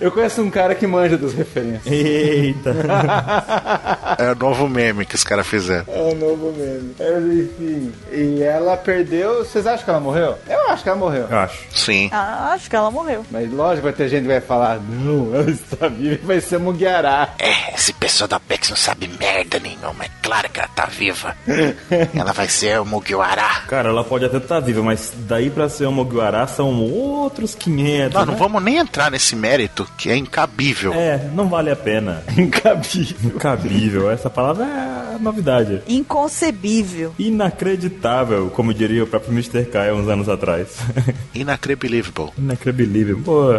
Eu conheço um cara que manja das referências. Eita. É o novo meme que os caras fizeram. É o novo meme. Mas enfim. E ela perdeu. Vocês acham que ela morreu? Eu acho que ela morreu. Acho. Sim. Ah, acho que ela morreu. Mas lógico, vai ter gente que vai falar: não, ela está viva e vai ser Mugiará. É, esse pessoal da Pex não sabe merda nenhuma. É claro que ela tá viva. ela vai ser o Mugiwara. Cara, ela pode até estar viva, mas daí pra ser uma Mugiwara são outros 500. Não, não né? vamos nem entrar nesse mérito, que é incabível. É, não vale a pena. Incabível. Incabível, essa palavra é a novidade. Inconcebível. Inacreditável, como diria o próprio Mr. K há uns anos atrás. Inacredible. Inacreditável. Pô.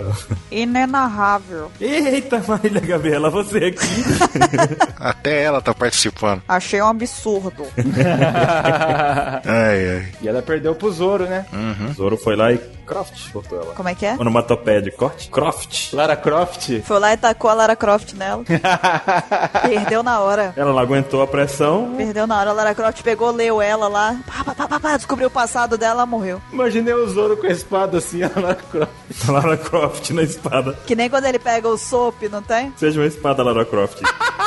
Inenarrável. Eita, Marília Gabriela, você aqui. Até ela tá participando. Achei um absurdo. Ai, ai. E ela perdeu pro Zoro, né? Zoro foi lá e Croft cortou ela. Como é que é? Onomatopeia de corte? Croft. Lara Croft. Foi lá e tacou a Lara Croft nela. Perdeu na hora. Ela não aguentou a pressão. Perdeu na hora. A Lara Croft pegou, leu ela lá. Pá, pá, pá, pá, pá, descobriu o passado dela, ela morreu. Imaginei o Zoro com a espada assim, a Lara Croft. Lara Croft na espada. Que nem quando ele pega o soap, não tem? Seja uma espada, Lara Croft.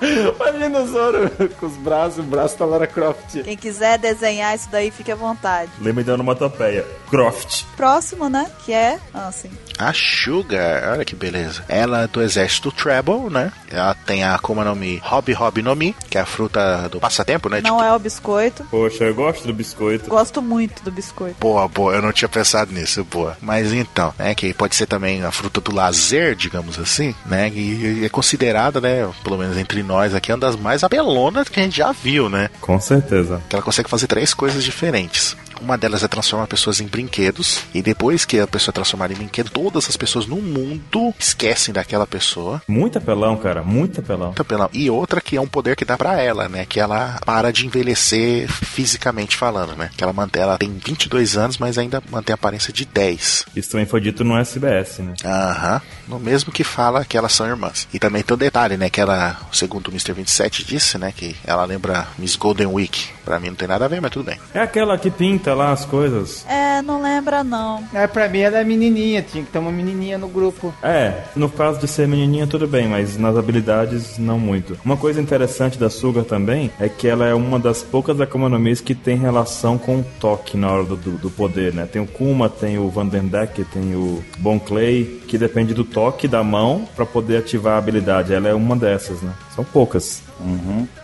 Imagina o Zoro com os braços, o braço da Lara Croft. Quem quiser desenhar isso daí, fique à vontade. Lembra da onomatopeia. Croft. Próximo, né? Que é. Ah, sim. A Sugar, olha que beleza. Ela é do exército Treble, né? Ela tem a Akuma no Mi Hobby Hobby no Mi, que é a fruta do passatempo, né? Não é o biscoito. Poxa, eu gosto do biscoito. Gosto muito do biscoito. Boa, boa, eu não tinha pensado nisso, boa. Mas então, né, que pode ser também a fruta do lazer, digamos assim, né, e é considerada, né, pelo menos entre nós aqui, uma das mais abelonas que a gente já viu, né, Com certeza. que ela consegue fazer três coisas diferentes. Uma delas é transformar pessoas em brinquedos, e depois que a pessoa é transformada em brinquedo, todas as pessoas no mundo esquecem daquela pessoa. Muito apelão, cara. Muito apelão. Então, pela- E outra que é um poder que dá pra ela, né? Que ela para de envelhecer fisicamente falando, né? Que ela mantém, ela tem 22 anos, mas ainda mantém a aparência de 10. Isso também foi dito no SBS, né? Aham. No mesmo que fala que elas são irmãs. E também tem o detalhe, né? Que ela, segundo o Mr. 27 disse, né? Que ela lembra Miss Golden Week. Pra mim não tem nada a ver, mas tudo bem. É aquela que pinta lá as coisas. É, não lembra não. É, pra mim ela é menininha, tinha que ter uma menininha no grupo. É, no caso de ser menininha tudo bem, mas nas habilidades não muito. Uma coisa interessante da Sugar também é que ela é uma das poucas Akuma no Mis que tem relação com o toque na hora do, do, poder, né? Tem o Kuma, tem o Vandendeck, tem o Bon Clay, que depende do toque da mão pra poder ativar a habilidade. Ela é uma dessas, né? São poucas.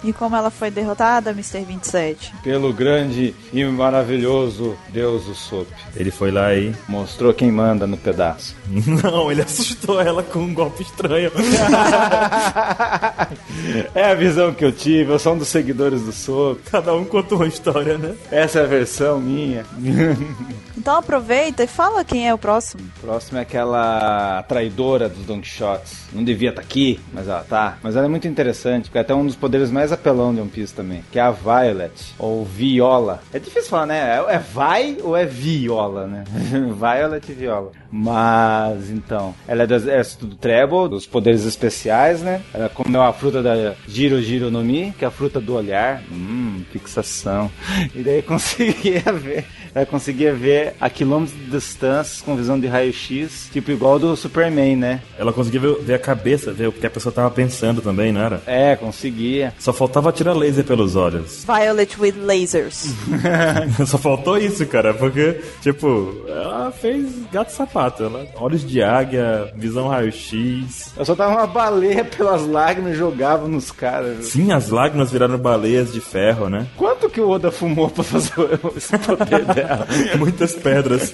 E como ela foi derrotada, Mr. 27? Pelo grande e maravilhoso Deus do Sop. Ele foi lá e. Mostrou quem manda no pedaço. Não, ele assustou ela com um golpe estranho. é a visão que eu tive, eu sou um dos seguidores do Sop. Cada um conta uma história, né? Essa é a versão minha. Então aproveita e fala quem é o próximo. Próximo é aquela traidora dos Don Quixotes. Não devia estar aqui, mas ela tá. Mas ela é muito interessante, porque é até um dos poderes mais apelão de One Piece também. Que é a Violet, ou Viola. É difícil falar, né? É, é vai ou é Viola, né? Violet e Viola. Mas, então, ela é do exército do Treble, dos poderes especiais, né? Ela comeu a fruta da Giro Giro no Mi, que é a fruta do olhar. Hum, fixação. E daí conseguia ver ela conseguia ver a quilômetros de distância com visão de raio-x, tipo igual do Superman, né? Ela conseguia ver, ver a cabeça, ver o que a pessoa tava pensando também, não era? É, conseguia. Só faltava tirar laser pelos olhos. Violet with lasers. Só faltou isso, cara, porque, tipo, ela fez gato sapato. Ela, olhos de águia, visão raio-x. Eu só tava uma baleia pelas lágrimas e jogava nos caras. Sim, as lágrimas viraram baleias de ferro, né? Quanto que o Oda fumou pra fazer esse poder dela? Muitas pedras.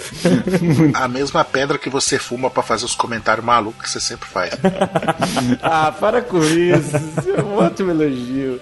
A mesma pedra que você fuma pra fazer os comentários malucos que você sempre faz. Ah, para com isso. É um ótimo elogio.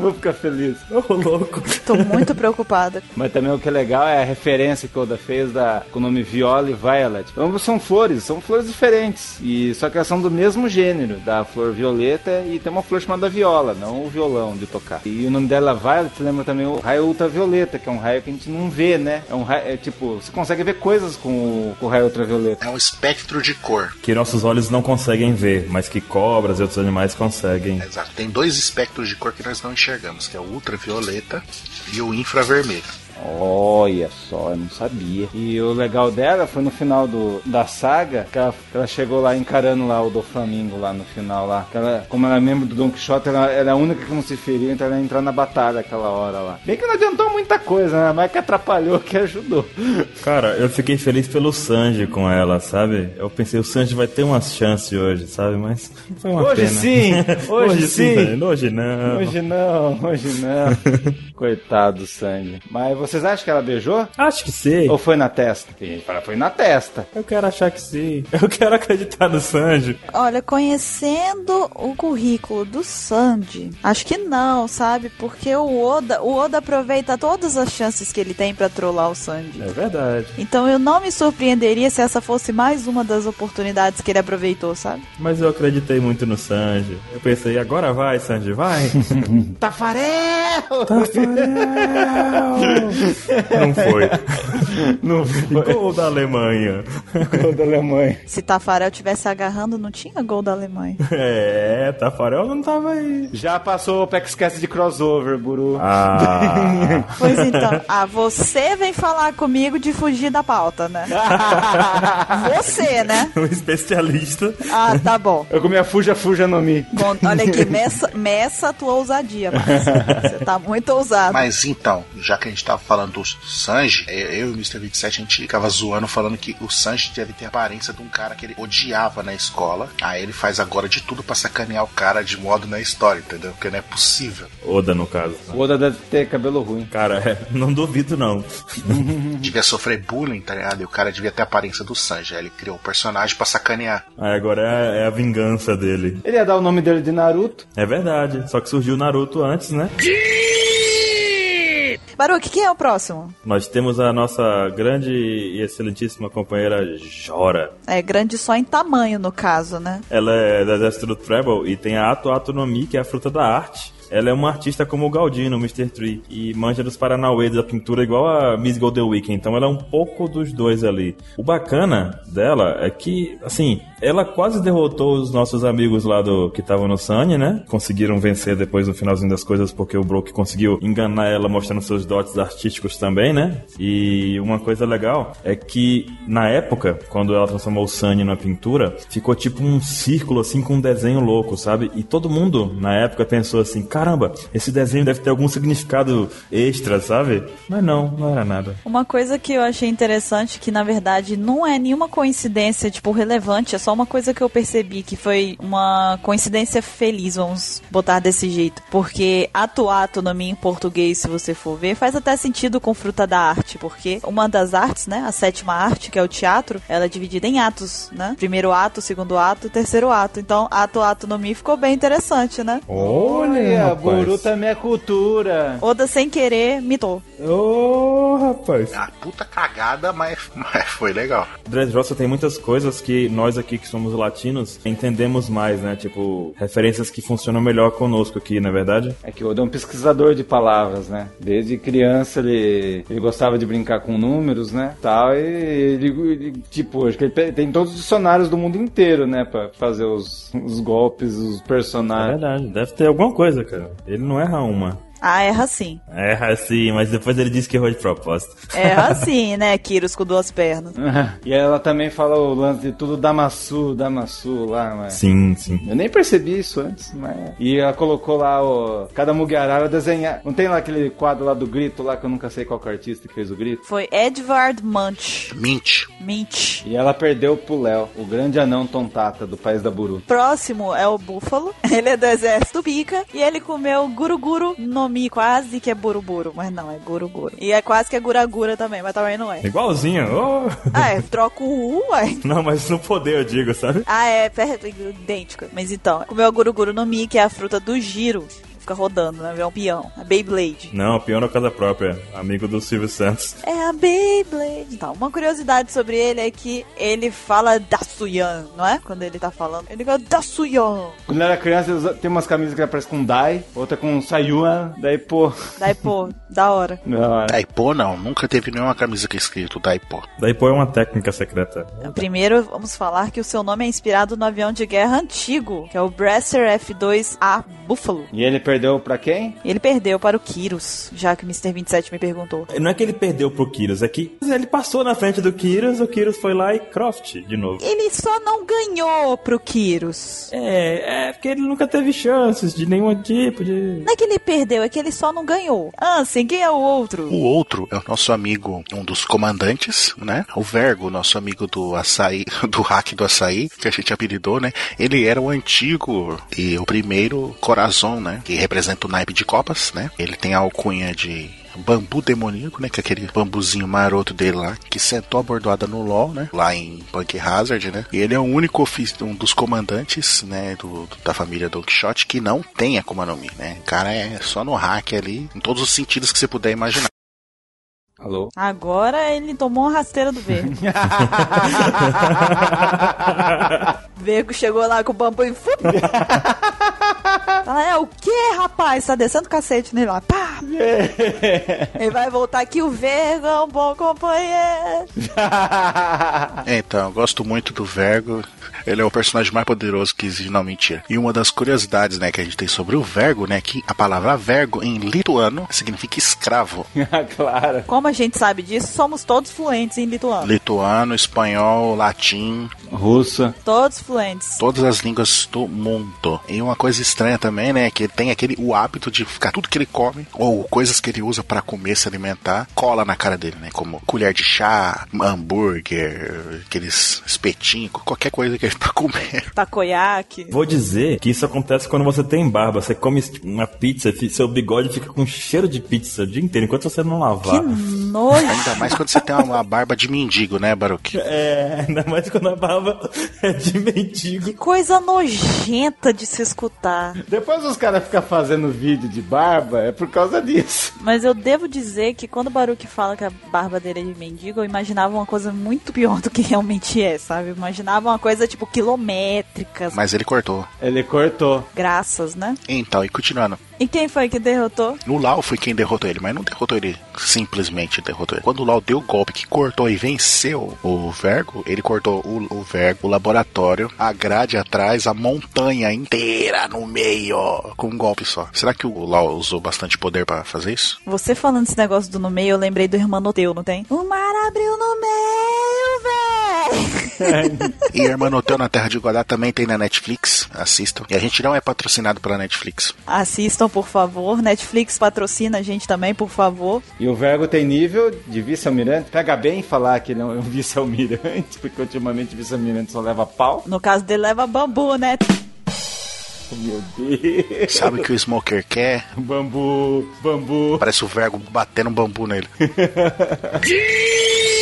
Vou ficar feliz. Ô, louco. Tô muito preocupada. Mas também o que é legal é a referência que o Oda fez da, com o nome Viola e Violet. Ambos são flores, são flores diferentes. E só que elas são do mesmo gênero, da flor violeta e tem uma flor chamada viola, não o violão de tocar. E o nome dela Violet lembra também o raio ultravioleta, que é um raio que a gente não vê, né? É um é tipo, você consegue ver coisas com o, com o raio ultravioleta. É um espectro de cor. Que nossos olhos não conseguem ver, mas que cobras e outros animais conseguem. Exato. Tem dois espectros de cor que nós não enxergamos, que é o ultravioleta e o infravermelho. Olha só, eu não sabia. E o legal dela foi no final do, da saga, que ela, que ela chegou lá encarando lá o do Flamingo lá no final lá. Que ela, como ela é membro do Don Quixote, ela, ela é a única que não se feriu, então ela ia entrar na batalha aquela hora lá. Bem que não adiantou muita coisa, né? Mas que atrapalhou, que ajudou. Cara, eu fiquei feliz pelo Sanji com ela, sabe? Eu pensei, o Sanji vai ter umas chances hoje, sabe? Mas foi uma Hoje pena. sim, hoje sim. velho, Hoje não. Hoje não, hoje não. Coitado do Sandy. Mas vocês acham que ela beijou? Acho que sim. Ou foi na testa? Tem gente que fala, foi na testa. Eu quero achar que sim. Eu quero acreditar no Sanji. Olha, conhecendo o currículo do Sandy, acho que não, sabe? Porque o Oda, o Oda aproveita todas as chances que ele tem pra trollar o Sandy. É verdade. Então eu não me surpreenderia se essa fosse mais uma das oportunidades que ele aproveitou, sabe? Mas eu acreditei muito no Sanji. Eu pensei, agora vai, Sanji, vai. Tafarel! Não foi. Não foi. Gol da Alemanha. Gol da Alemanha. Se Tafarel tivesse agarrando, não tinha gol da Alemanha. É, Tafarel não tava aí. Já passou o PEXCast de crossover, Buru. Ah. Pois então, ah, você vem falar comigo de fugir da pauta, né? Você, né? um especialista. Ah, tá bom. Eu comi a Fuja Fuja no Mi. Bom, olha aqui, meça, meça a tua ousadia, Márcio. Você tá muito ousado. Mas então, já que a gente tava falando do Sanji, é, eu e o Mr. 27 a gente ficava zoando falando que o Sanji deve ter a aparência de um cara que ele odiava na escola. Aí ele faz agora de tudo pra sacanear o cara de modo na história, entendeu? Porque não é possível. Oda, no caso. O Oda deve ter cabelo ruim. Cara, é, não duvido não. Devia sofrer bullying, tá ligado? E o cara devia ter a aparência do Sanji. Aí ele criou o personagem pra sacanear. Aí agora é, é a vingança dele. Ele ia dar o nome dele de Naruto. É verdade. Só que surgiu o Naruto antes, né? Baruque, quem é o próximo? Nós temos a nossa grande e excelentíssima companheira Jora. É grande só em tamanho, no caso, né? Ela é do exército do Treble e tem a Ato Ato no Mi, que é a fruta da arte. Ela é uma artista como o Galdino, Mr. Tree, e manja dos Paranauê da pintura igual a Miss Golden Week, então ela é um pouco dos dois ali. O bacana dela é que, assim, ela quase derrotou os nossos amigos lá do que estavam no Sunny, né? Conseguiram vencer depois no finalzinho das coisas porque o Brook conseguiu enganar ela mostrando seus dotes artísticos também, né? E uma coisa legal é que na época, quando ela transformou o Sunny na pintura, ficou tipo um círculo assim com um desenho louco, sabe? E todo mundo na época pensou assim: caramba, esse desenho deve ter algum significado extra, sabe? Mas não, não era nada. Uma coisa que eu achei interessante, que na verdade não é nenhuma coincidência, tipo, relevante, é só uma coisa que eu percebi, que foi uma coincidência feliz, vamos botar desse jeito. Porque ato ato no mim em português, se você for ver, faz até sentido com fruta da arte, porque uma das artes, né, a sétima arte, que é o teatro, ela é dividida em atos, né? Primeiro ato, segundo ato, terceiro ato. Então, ato ato no mi ficou bem interessante, né? Olha, rapaz. Buru também é cultura. Oda sem querer mitou. Ô, rapaz. É uma puta cagada, mas, mas foi legal. Dressrosa tem muitas coisas que nós aqui que somos latinos entendemos mais, né? Tipo, referências que funcionam melhor conosco aqui, na é verdade? É que o Oda é um pesquisador de palavras, né? Desde criança ele, ele gostava de brincar com números, né? Tal, e ele, ele, tipo, acho que ele tem todos os dicionários do mundo inteiro, né? Pra fazer os, os golpes, os É personagens. verdade, deve ter alguma coisa, cara. Ele não erra uma. Ah, erra sim. Erra sim, mas depois ele disse que errou de propósito. Erra sim, né, Kyrus com duas pernas. e ela também fala o lance de tudo Damassu, Damassu lá, mas... Sim, sim. Eu nem percebi isso antes, mas... E ela colocou lá o... Cada Mugiarara desenhar... Não tem lá aquele quadro lá do grito lá, que eu nunca sei qual que é o artista que fez o grito? Foi Edvard Munch. Mint. Mint. E ela perdeu pro Léo, o grande anão tontata do país da Buru. Próximo é o Búfalo. Ele é do exército Pica. E ele comeu Guruguru no Quase que é Buruburu. Mas não, é Guruguru. E é quase que é Guragura também, mas também não é. Igualzinho. oh. Ah, é, troca o U, uai. Não, mas no poder eu digo, sabe? Ah, é, perto, idêntico. Mas então, comeu Guruguru no Mi, que é a fruta do giro. Fica rodando, né? É um peão. A Beyblade. Não, peão na casa própria. Amigo do Silvio Santos. É a Beyblade. Então, uma curiosidade sobre ele é que ele fala Dasuyan, não é? Quando ele tá falando. Ele fala Dasuyan. Quando eu era criança, tem umas camisas que aparecem com Dai, outra com Sayuan, daí, pô... Daí, pô, da hora. Da hora. Daipo não, nunca teve nenhuma camisa que é escrito Daipo. Daí põe uma técnica secreta. Então, Primeiro, vamos falar que o seu nome é inspirado no avião de guerra antigo, que é o Bresser F-2A Buffalo. E ele perdeu pra quem? Ele perdeu para o Kyrus, já que o Mr. 27 me perguntou. Não é que ele perdeu pro Kyrus, é que ele passou na frente do Kyrus, o Kyrus foi lá e croft de novo. Ele só não ganhou pro Kyrus. É, é porque ele nunca teve chances de nenhum tipo de. Não é que ele perdeu, é que ele só não ganhou. Ansem, quem é o outro? O outro é o nosso amigo, um dos comandantes, né? O Vergo, nosso amigo do açaí, do hack do açaí, que a gente apelidou, né? Ele era o antigo e o primeiro Corazon, né? Que representa o naipe de copas, né? Ele tem a alcunha de bambu demoníaco, né? Que é aquele bambuzinho maroto dele lá, que sentou a bordoada no LoL, né? Lá em Punk Hazard, né? E ele é o único um dos comandantes, né? Do, do- da família Don Quixote que não tem Akuma no Mi, né? O cara é só no hack ali, em todos os sentidos que você puder imaginar. Alô? Agora ele tomou uma rasteira do Vergo. Vergo chegou lá com o bambu e... Fala, é o que, rapaz? Tá descendo o cacete nele lá. Pá! Ele vai voltar aqui, o Vergo é um bom companheiro. É, então, eu gosto muito do Vergo. Ele é o personagem mais poderoso que existe, não, mentira. E uma das curiosidades, né, que a gente tem sobre o Vergo, né, que a palavra Vergo em lituano significa escravo. claro. Como a gente sabe disso, somos todos fluentes em lituano. Lituano, espanhol, latim, Russa. Todos fluentes. todas as línguas do mundo. E uma coisa estranha também, né, que ele tem aquele o hábito de ficar tudo que ele come ou coisas que ele usa para comer, se alimentar, cola na cara dele, né, como colher de chá, hambúrguer, aqueles espetinhos, qualquer coisa que ele tá comendo. Takoyaki. Vou dizer que isso acontece quando você tem barba. Você come uma pizza, seu bigode fica com cheiro de pizza o dia inteiro, enquanto você não Que lavar. nojo. Ainda mais quando você tem uma barba de mendigo, né, Baruch? É, ainda mais quando a barba é de mendigo. Que coisa nojenta de se escutar. Depois os caras ficam fazendo vídeo de barba, é por causa disso. Mas eu devo dizer que quando o Baruch fala que a barba dele é de mendigo, eu imaginava uma coisa muito pior do que realmente é, sabe? Eu imaginava uma coisa tipo quilométrica, Mas ele cortou. Ele cortou. graças, né? Então, e continuando. E quem foi que derrotou? O Lau foi quem derrotou ele, mas não derrotou ele simplesmente derrotou ele. Quando o Lau deu o golpe que cortou e venceu o Vergo, ele cortou o, o Vergo, o laboratório, a grade atrás, a montanha inteira no meio, com um golpe só. Será que o Lau usou bastante poder pra fazer isso? Você falando esse negócio do no meio, eu lembrei do Hermanoteu, não tem? O mar abriu no meio, véi! E Hermanoteu na Terra de Godá também tem na Netflix, assistam. E a gente não é patrocinado pela Netflix. Assistam, por favor. Netflix patrocina a gente também, por favor. E o Vergo tem nível de vice-almirante. Pega bem falar que ele é um vice-almirante, porque ultimamente vice-almirante só leva pau. No caso dele, leva bambu, né? Meu Deus. Sabe o que o Smoker quer? Bambu, bambu. Parece o Vergo batendo um bambu nele.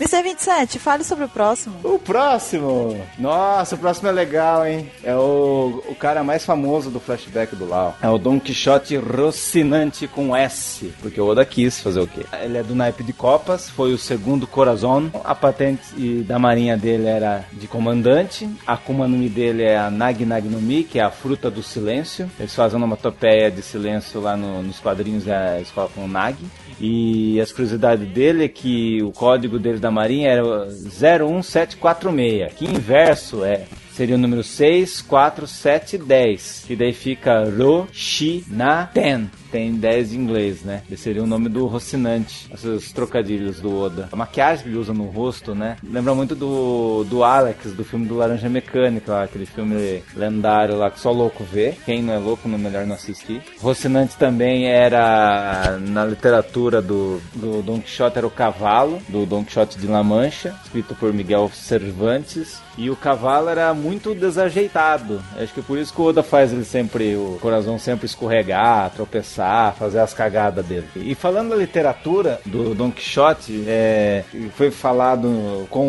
Mr. 27, fale sobre o próximo. O próximo. Nossa, o próximo é legal, hein? É o, o cara mais famoso do flashback do Lau. É o Don Quixote Rocinante com S. Porque o Oda quis fazer o quê? Ele é do naipe de Copas, foi o segundo Corazon. A patente e da marinha dele era de comandante. A Akuma no Mi dele é a Nag Nag no Mi, que é a fruta do silêncio. Eles fazem uma topeia de silêncio lá no- nos quadrinhos, é, eles colocam Nag. E as curiosidades dele é que o código dele da Marinha era 01746, que inverso é seria o número 6, 4, 7 10. Que daí fica Ro, Shi, Na, Ten. Tem 10 em inglês, né? Esse seria o nome do Rocinante. Esses trocadilhos do Oda. A maquiagem que ele usa no rosto, né? Lembra muito do, do Alex, do filme do Laranja Mecânica, lá, aquele filme lendário lá que só louco vê. Quem não é louco, não é melhor não assistir. Rocinante também era, na literatura do, do Don Quixote, era o cavalo, do Don Quixote de La Mancha, escrito por Miguel Cervantes. E o cavalo era muito desajeitado. Acho que por isso que o Oda faz ele sempre, o coração sempre escorregar, tropeçar, fazer as cagadas dele. E falando da literatura do Don Quixote, é, foi falado com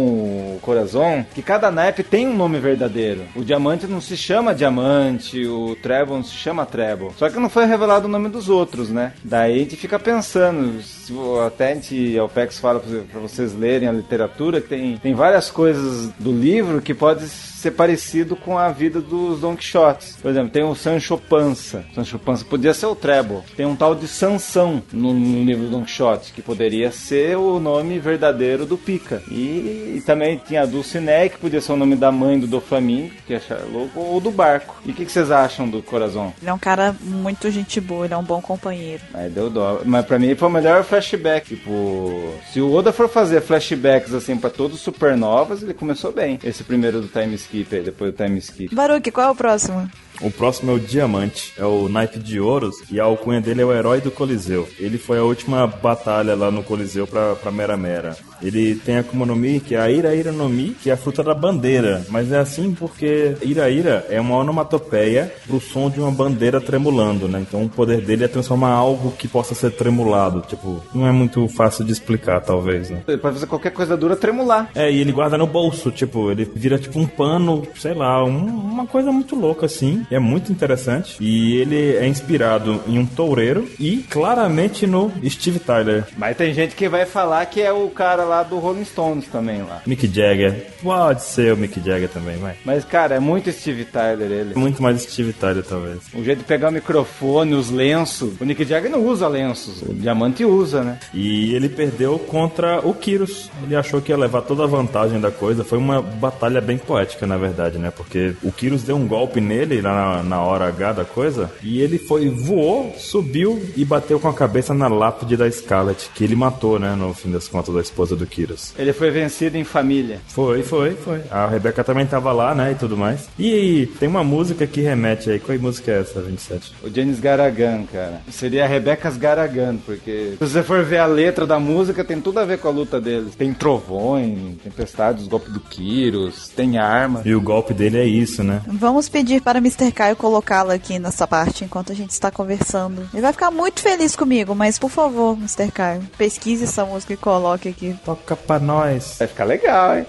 o Corazon que cada naipe tem um nome verdadeiro. O diamante não se chama diamante, o treble não se chama treble. Só que não foi revelado o nome dos outros, né? Daí a gente fica pensando, o- até a gente, a OPEX fala pra vocês lerem a literatura, que tem, tem várias coisas do livro que pode ser parecido com a vida dos Don Quixotes. Por exemplo, tem o Sancho Panza. Sancho Panza podia ser o Treble. Tem um tal de Sansão no, no livro do Don Quixote, que poderia ser o nome verdadeiro do Pica. E, e também tinha a Dulcinea, que podia ser o nome da mãe do Doflamingo, que é louco, ou do barco. E o que, que vocês acham do Corazon? Ele é um cara muito gente boa, ele é um bom companheiro. Aí deu dó. Mas pra mim foi o melhor flashback. Tipo, se o Oda for fazer flashbacks assim pra todos os supernovas, ele começou bem. Esse primeiro do time skip aí, depois do time skip. Baruque, qual é o próximo? O próximo é o Diamante, é o naipe de ouros e a alcunha dele é o herói do Coliseu. Ele foi a última batalha lá no Coliseu pra, pra Mera Mera. Ele tem a Akuma no Mi, que é a Ira Ira no Mi, que é a fruta da bandeira. Mas é assim porque Ira Ira é uma onomatopeia pro som de uma bandeira tremulando, né? Então o poder dele é transformar algo que possa ser tremulado. Tipo, não é muito fácil de explicar, talvez, né? Ele pode fazer qualquer coisa dura tremular. É, e ele guarda no bolso, tipo, ele vira tipo um pano, sei lá, um- uma coisa muito louca assim. É muito interessante. E ele é inspirado em um toureiro e claramente no Steve Tyler. Mas tem gente que vai falar que é o cara lá do Rolling Stones também lá. Mick Jagger. Pode ser o Mick Jagger também, vai. Mas, cara, é muito Steve Tyler ele. Muito mais Steve Tyler, talvez. O jeito de pegar o microfone, os lenços. O Nick Jagger não usa lenços. O Diamante usa, né? E ele perdeu contra o Kyrus. Ele achou que ia levar toda a vantagem da coisa. Foi uma batalha bem poética, na verdade, né? Porque o Kyrus deu um golpe nele lá na, na hora H da coisa. E ele foi, voou, subiu e bateu com a cabeça na lápide da Scarlet, que ele matou, né? No fim das contas, da esposa do Kyrus. Ele foi vencido em família. Foi, foi, foi. A Rebeca também tava lá, né? E tudo mais. E tem uma música que remete aí. Qual música é essa, 27? O James Garagan, cara. Seria a Rebecca's Garagan, porque se você for ver a letra da música, tem tudo a ver com a luta deles. Tem trovões, tempestades, os golpes do Kyrus, tem arma. E o golpe dele é isso, né? Vamos pedir para Mr. Caio colocá-la aqui nessa parte enquanto a gente está conversando. Ele vai ficar muito feliz comigo, mas por favor, Mr. Caio, pesquise essa música e coloque aqui. Toca pra nós. Vai ficar legal, hein?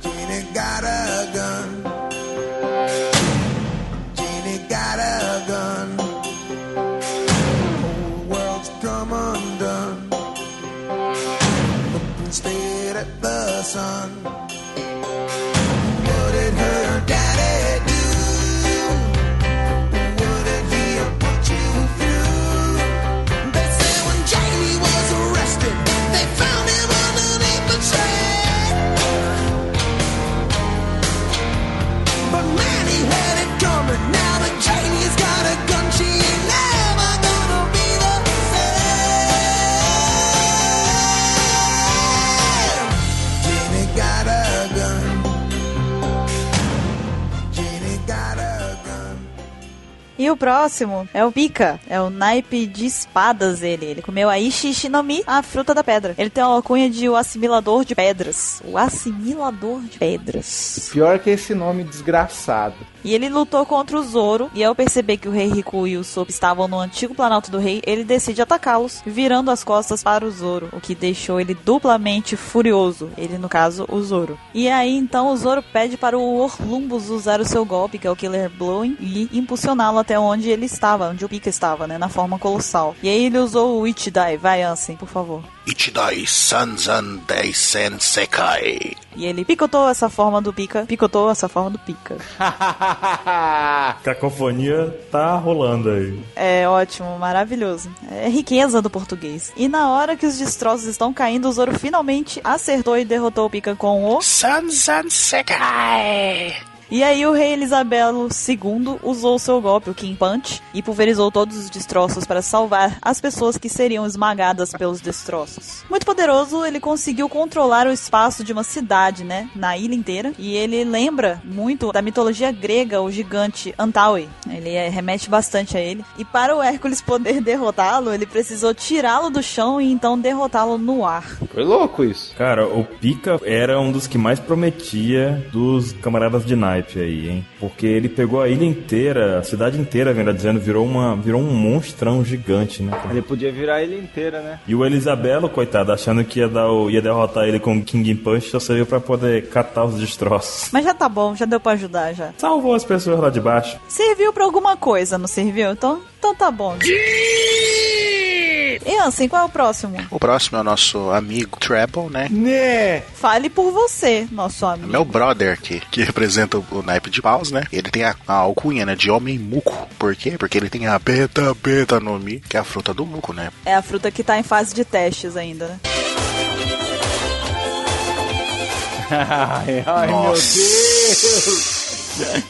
Jenny got a gun. Jenny got a gun. Whole world's come undone. Looking straight at the sun. E o próximo é o Pika, é o naipe de espadas ele. Ele comeu a Ishishinomi, a fruta da pedra. Ele tem a alcunha de o assimilador de pedras. O assimilador de pedras. Pior que esse nome desgraçado. E ele lutou contra o Zoro, e ao perceber que o rei Riku e o Sop estavam no antigo Planalto do Rei, ele decide atacá-los, virando as costas para o Zoro, o que deixou ele duplamente furioso. Ele, no caso, o Zoro. E aí, então, o Zoro pede para o Orlumbus usar o seu golpe, que é o Killer Blowing, e impulsioná-lo até onde ele estava, onde o Pika estava, né? Na forma colossal. E aí ele usou o Ichidai. Vai, Ansem, por favor. Ichidai Sanzan Deisen Sekai. E ele picotou essa forma do Pika, picotou essa forma do Pika. Cacofonia tá rolando aí. É ótimo, maravilhoso. É riqueza do português. E na hora que os destroços estão caindo, o Zoro finalmente acertou e derrotou o Pika com o. Sanzan Sekai. E aí o rei Elisabelo II usou seu golpe, o King Punch, e pulverizou todos os destroços para salvar as pessoas que seriam esmagadas pelos destroços. Muito poderoso, ele conseguiu controlar o espaço de uma cidade, né, na ilha inteira, e ele lembra muito da mitologia grega, o gigante Antaui. Ele é- remete bastante a ele. E para o Hércules poder derrotá-lo, ele precisou tirá-lo do chão e então derrotá-lo no ar. Foi louco isso. Cara, o Pika era um dos que mais prometia dos camaradas de naipe aí, hein? Porque ele pegou a ilha inteira, a cidade inteira, melhor dizendo, virou, uma, virou um monstrão gigante, né? cara? Ele podia virar ele inteira, né? E o Elisabelo, coitado, achando que ia, dar o, ia derrotar ele com o King Punch, só serviu pra poder catar os destroços. Mas já tá bom, já deu pra ajudar já. Salvou as pessoas lá de baixo. Serviu pra alguma coisa, não serviu? Então, então tá bom. E Ansem, qual é o próximo? O próximo é o nosso amigo Treble, né? Né? Fale por você, nosso amigo. Meu brother aqui, que representa o, naipe de paus, né? Ele tem a, a alcunha, né? De homem muco. Por quê? Porque ele tem a beta beta no mi, que é a fruta do muco, né? É a fruta que tá em fase de testes ainda, né? Ai, ai meu Nossa. Deus.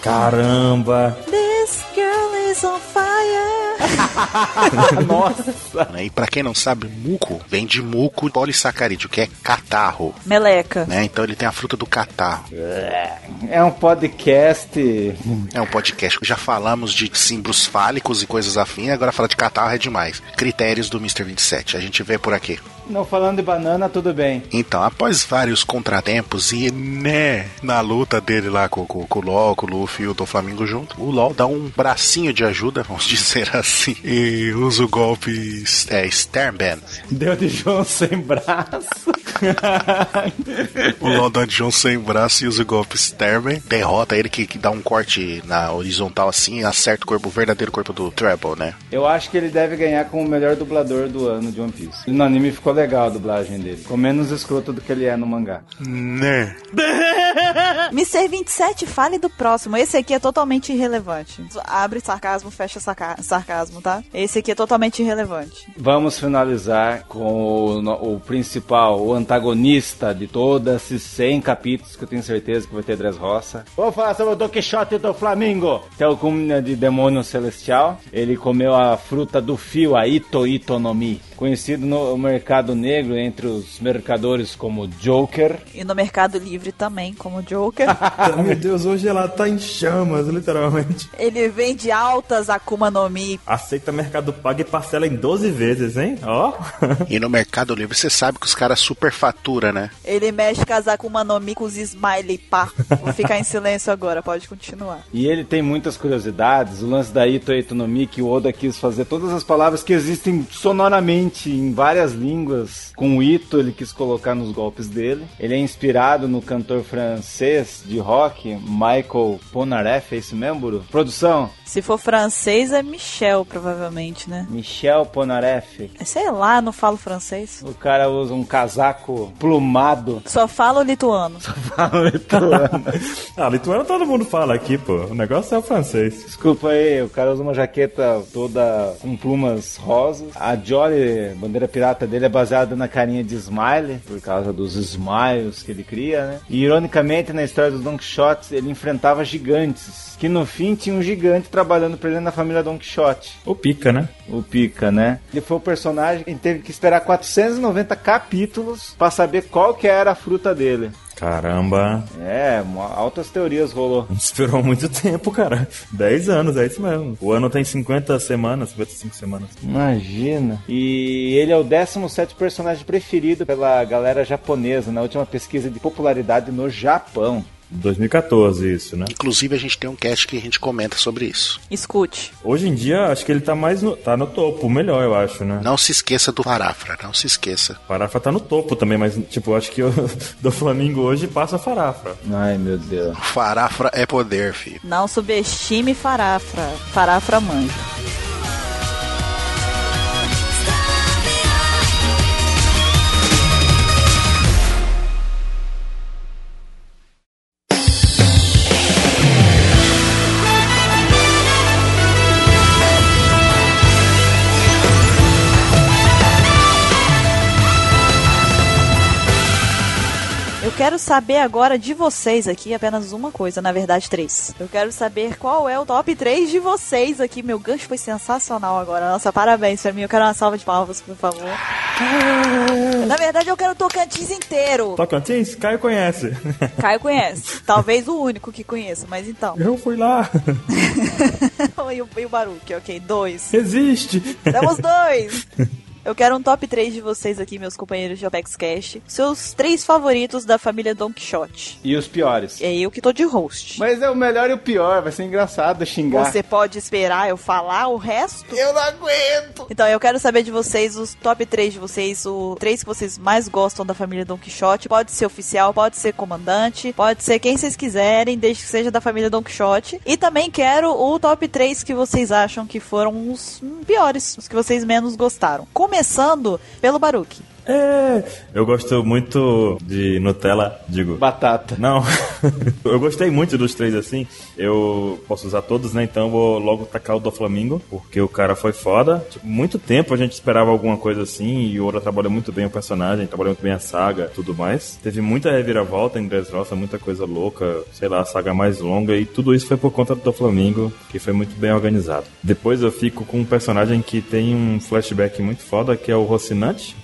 Caramba! This girl is on fire. Nossa. Né? E pra quem não sabe, muco vem de muco polissacarídeo, que é catarro. Meleca. Né? Então ele tem a fruta do catarro. É um podcast. É um podcast que já falamos de símbolos fálicos e coisas afins, agora falar de catarro é demais. Critérios do Mr. 27, a gente vê por aqui. Não falando de banana, tudo bem. Então, após vários contratempos e, né, na luta dele lá com, com, com o LOL, com o Luffy e o do Flamengo junto, o LOL dá um bracinho de ajuda, vamos dizer assim, e usa o golpe é, Sternban. Deu de João sem braço. O LOL dá de John sem braço e usa o golpe Sternban, derrota ele que, que dá um corte na horizontal assim e acerta o corpo, o verdadeiro corpo do Treble, né? Eu acho que ele deve ganhar como o melhor dublador do ano de One Piece. No anime ficou legal a dublagem dele. Ficou menos escroto do que ele é no mangá. Né? Mr. 27, fale do próximo. Esse aqui é totalmente irrelevante. Abre sarcasmo, fecha sarca- sarcasmo, tá? Esse aqui é totalmente irrelevante. Vamos finalizar com o, o principal, o antagonista de todos esses 100 capítulos que eu tenho certeza que vai ter Dress Roça. Vou falar sobre o Don Quixote do Flamingo, que é o cúmulo de demônio celestial. Ele comeu a fruta do fio, a Ito Ito no Mi. Conhecido no mercado negro entre os mercadores como Joker. E no Mercado Livre também, como Joker. Meu Deus, hoje ela tá em chamas, literalmente. Ele vende altas Akuma no Mi. Aceita Mercado Pago e parcela em 12 vezes, hein? Ó. E no Mercado Livre você sabe que os caras superfatura, né? Ele mexe com as Akuma no Mi com os smiley pá. Vou ficar em silêncio agora, pode continuar. E ele tem muitas curiosidades. O lance da Ito Ito no Mi, que o Oda quis fazer todas as palavras que existem sonoramente em várias línguas. Com o Ito, ele quis colocar nos golpes dele. Ele é inspirado no cantor francês de rock, Michael Polnareff, é isso mesmo, Buru? Produção, Se for francês, é Michel, provavelmente, né? Michel Polnareff. Sei lá, não falo francês. O cara usa um casaco plumado. Só falo lituano. Fala lituano. Ah, lituano todo mundo fala aqui, pô. O negócio é o francês. Desculpa aí, o cara usa uma jaqueta toda com plumas rosas. A Jolly, bandeira pirata dele, é baseada na carinha de Smiley, por causa dos smiles que ele cria, né? E ironicamente, na história do Don Quixote, ele enfrentava gigantes. Que no fim tinha um gigante trabalhando pra ele na família Don Quixote. O pica, né? O Pika, né? Ele foi o personagem que teve que esperar 490 capítulos pra saber qual que era a fruta dele. Caramba. É, altas teorias rolou. Esperou muito tempo, cara. 10 anos, é isso mesmo. O ano tem 50 semanas, 55 semanas. Imagina. E ele é o 17 personagem preferido pela galera japonesa na última pesquisa de popularidade no Japão. 2014 isso, né? Inclusive, a gente tem um cast que a gente comenta sobre isso. Escute. Hoje em dia, acho que ele tá mais no, tá no topo, melhor, eu acho, né? Não se esqueça do Farafra, não se esqueça. Farafa tá no topo também, mas, tipo, acho que o do Flamengo hoje passa a Farafa. Ai, meu Deus. Farafra é poder, filho. Não subestime Farafra. Farafra manja. Quero saber agora de vocês aqui apenas uma coisa, na verdade três. Eu quero saber qual é o top 3 de vocês aqui. Meu gancho foi sensacional agora. Nossa, parabéns pra mim. Eu quero uma salva de palmas, por favor. Na verdade, eu quero o Tocantins inteiro. Tocantins? Caio conhece. Caio conhece. Talvez o único que conheça, mas então. Eu fui lá. e, o, e o Baruque, ok. Dois. Existe. Temos dois. Eu quero um top 3 de vocês aqui, meus companheiros de Apex Cash. Seus três favoritos da família Don Quixote. E os piores. É eu que tô de host. Mas é o melhor e o pior, vai ser engraçado xingar. Você pode esperar eu falar o resto? Eu não aguento! Então, eu quero saber de vocês os top 3 de vocês, o três que vocês mais gostam da família Don Quixote. Pode ser oficial, pode ser comandante, pode ser quem vocês quiserem, desde que seja da família Don Quixote. E também quero o top 3 que vocês acham que foram os piores, os que vocês menos gostaram. Começando pelo Baruque. É. Eu gosto muito de Nutella, digo. Batata. Não, eu gostei muito dos três assim. Eu posso usar todos, né? Então eu vou logo tacar o do Flamingo, porque o cara foi foda. Tipo, muito tempo a gente esperava alguma coisa assim, e o Oda trabalhou muito bem o personagem, trabalhou muito bem a saga tudo mais. Teve muita reviravolta em Dressrosa, muita coisa louca, sei lá, a saga mais longa, e tudo isso foi por conta do Flamingo, que foi muito bem organizado. Depois eu fico com um personagem que tem um flashback muito foda, que é o Rocinante,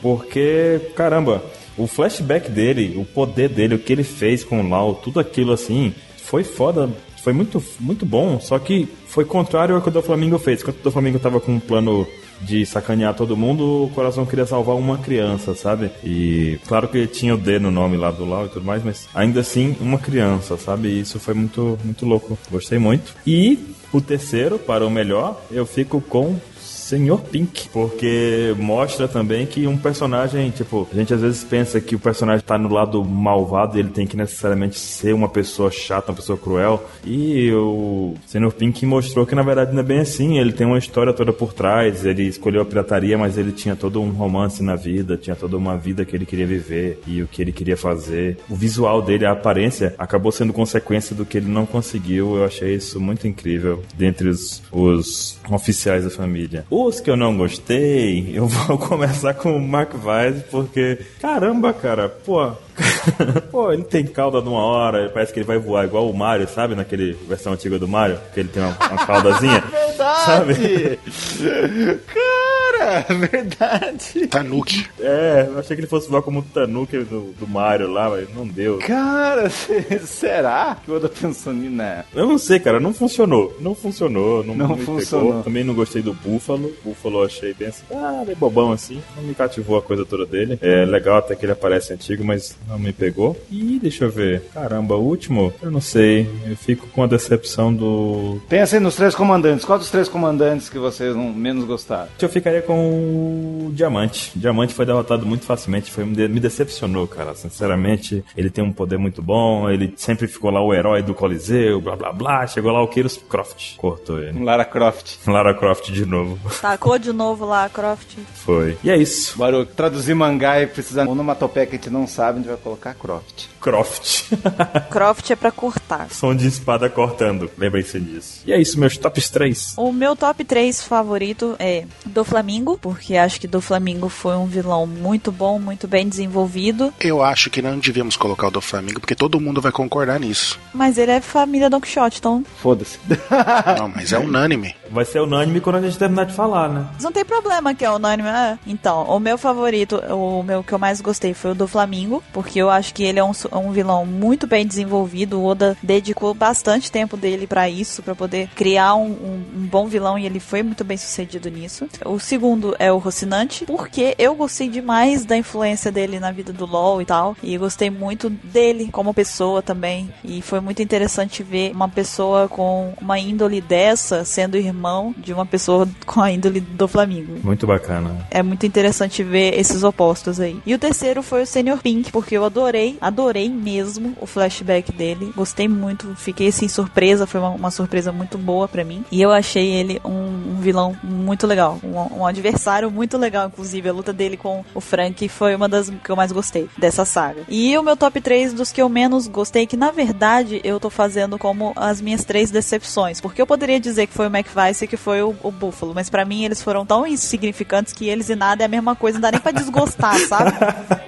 Porque, caramba, o flashback dele, o poder dele, o que ele fez com o Lau, tudo aquilo assim, foi foda. Foi muito, muito bom, só que foi contrário ao que o Flamengo fez. Quando o Flamengo tava com um plano de sacanear todo mundo, o coração queria salvar uma criança, sabe? E claro que tinha o D no nome lá do Lau e tudo mais, mas ainda assim uma criança, sabe? E isso foi muito, muito louco. Gostei muito. E o terceiro, para o melhor, eu fico com Senhor Pink, porque mostra também que um personagem, tipo, a gente às vezes pensa que o personagem tá no lado malvado ele tem que necessariamente ser uma pessoa chata, uma pessoa cruel, e o Senhor Pink mostrou que na verdade não é bem assim, ele tem uma história toda por trás, ele escolheu a pirataria, mas ele tinha todo um romance na vida, tinha toda uma vida que ele queria viver e o que ele queria fazer. O visual dele, a aparência, acabou sendo consequência do que ele não conseguiu, eu achei isso muito incrível, dentre os, os oficiais da família. Os que eu não gostei, eu vou começar com o Mark Weiss, porque, caramba, cara, pô, Pô, ele tem cauda numa hora, parece que ele vai voar igual o Mario, sabe? Naquele versão antiga do Mario, que ele tem uma, uma caudazinha. Verdade! Cara, verdade! Tanuki. É, eu achei que ele fosse voar como o Tanuki do, do Mario lá, mas não deu. Cara, será que o Oda pensou nisso? Né? Eu não sei, cara, não funcionou. Não funcionou, não, Não me funcionou. pegou. Também não gostei do Búfalo. Búfalo eu achei bem assim, ah, meio bobão assim. Não me cativou a coisa toda dele. É legal até que ele aparece antigo, mas não me pegou. E deixa eu ver. Caramba, o último, eu não sei. Eu fico com a decepção do. Pensa aí nos três comandantes. Qual dos três comandantes que vocês não menos gostaram? Eu ficaria com o Diamante. O Diamante foi derrotado muito facilmente, foi, me de- me decepcionou, cara. Sinceramente, ele tem um poder muito bom, ele sempre ficou lá o herói do Coliseu, blá blá blá. Chegou lá o Keiros Croft, cortou ele. Lara Croft. Lara Croft de novo. Tacou de novo lá, Croft. Foi. E é isso. Baruch, traduzir mangá e precisar onomatopeia que a gente não sabe, a gente vai colocar Croft. Croft. Croft é pra cortar. Som de espada cortando. Lembrem-se disso. E é isso, meus tops 3. O meu top 3 favorito é do Flamingo, porque acho que do Flamingo foi um vilão muito bom, muito bem desenvolvido. Eu acho que não devíamos colocar o do Flamengo, porque todo mundo vai concordar nisso. Mas ele é família Don Quixote, então Foda-se. Não, mas é unânime. Vai ser unânime quando a gente terminar de falar, né? não tem problema que é unânime. É. Então, o meu favorito, o meu que eu mais gostei foi o do Flamingo, porque eu acho que ele é um, um vilão muito bem desenvolvido. O Oda dedicou bastante tempo dele pra isso, pra poder criar um, um- um bom vilão e ele foi muito bem sucedido nisso. O segundo é o Rocinante, porque eu gostei demais da influência dele na vida do LoL e tal. E gostei muito dele como pessoa também. E foi muito interessante ver uma pessoa com uma índole dessa sendo irmão de uma pessoa com a índole do Flamengo. Muito bacana. É muito interessante ver esses opostos aí. E o terceiro foi o Senior Pink, porque eu adorei, adorei mesmo o flashback dele. Gostei muito, fiquei assim surpresa, foi uma, uma surpresa muito boa pra mim. E eu achei ele um, um vilão muito legal, um, um adversário muito legal, inclusive. A luta dele com o Frank foi uma das que eu mais gostei dessa saga. E o meu top 3 dos que eu menos gostei, que na verdade eu tô fazendo como as minhas três decepções. Porque eu poderia dizer que foi o McVice e que foi o, o Buffalo, mas pra mim eles foram tão insignificantes que eles e nada é a mesma coisa, não dá nem pra desgostar, sabe?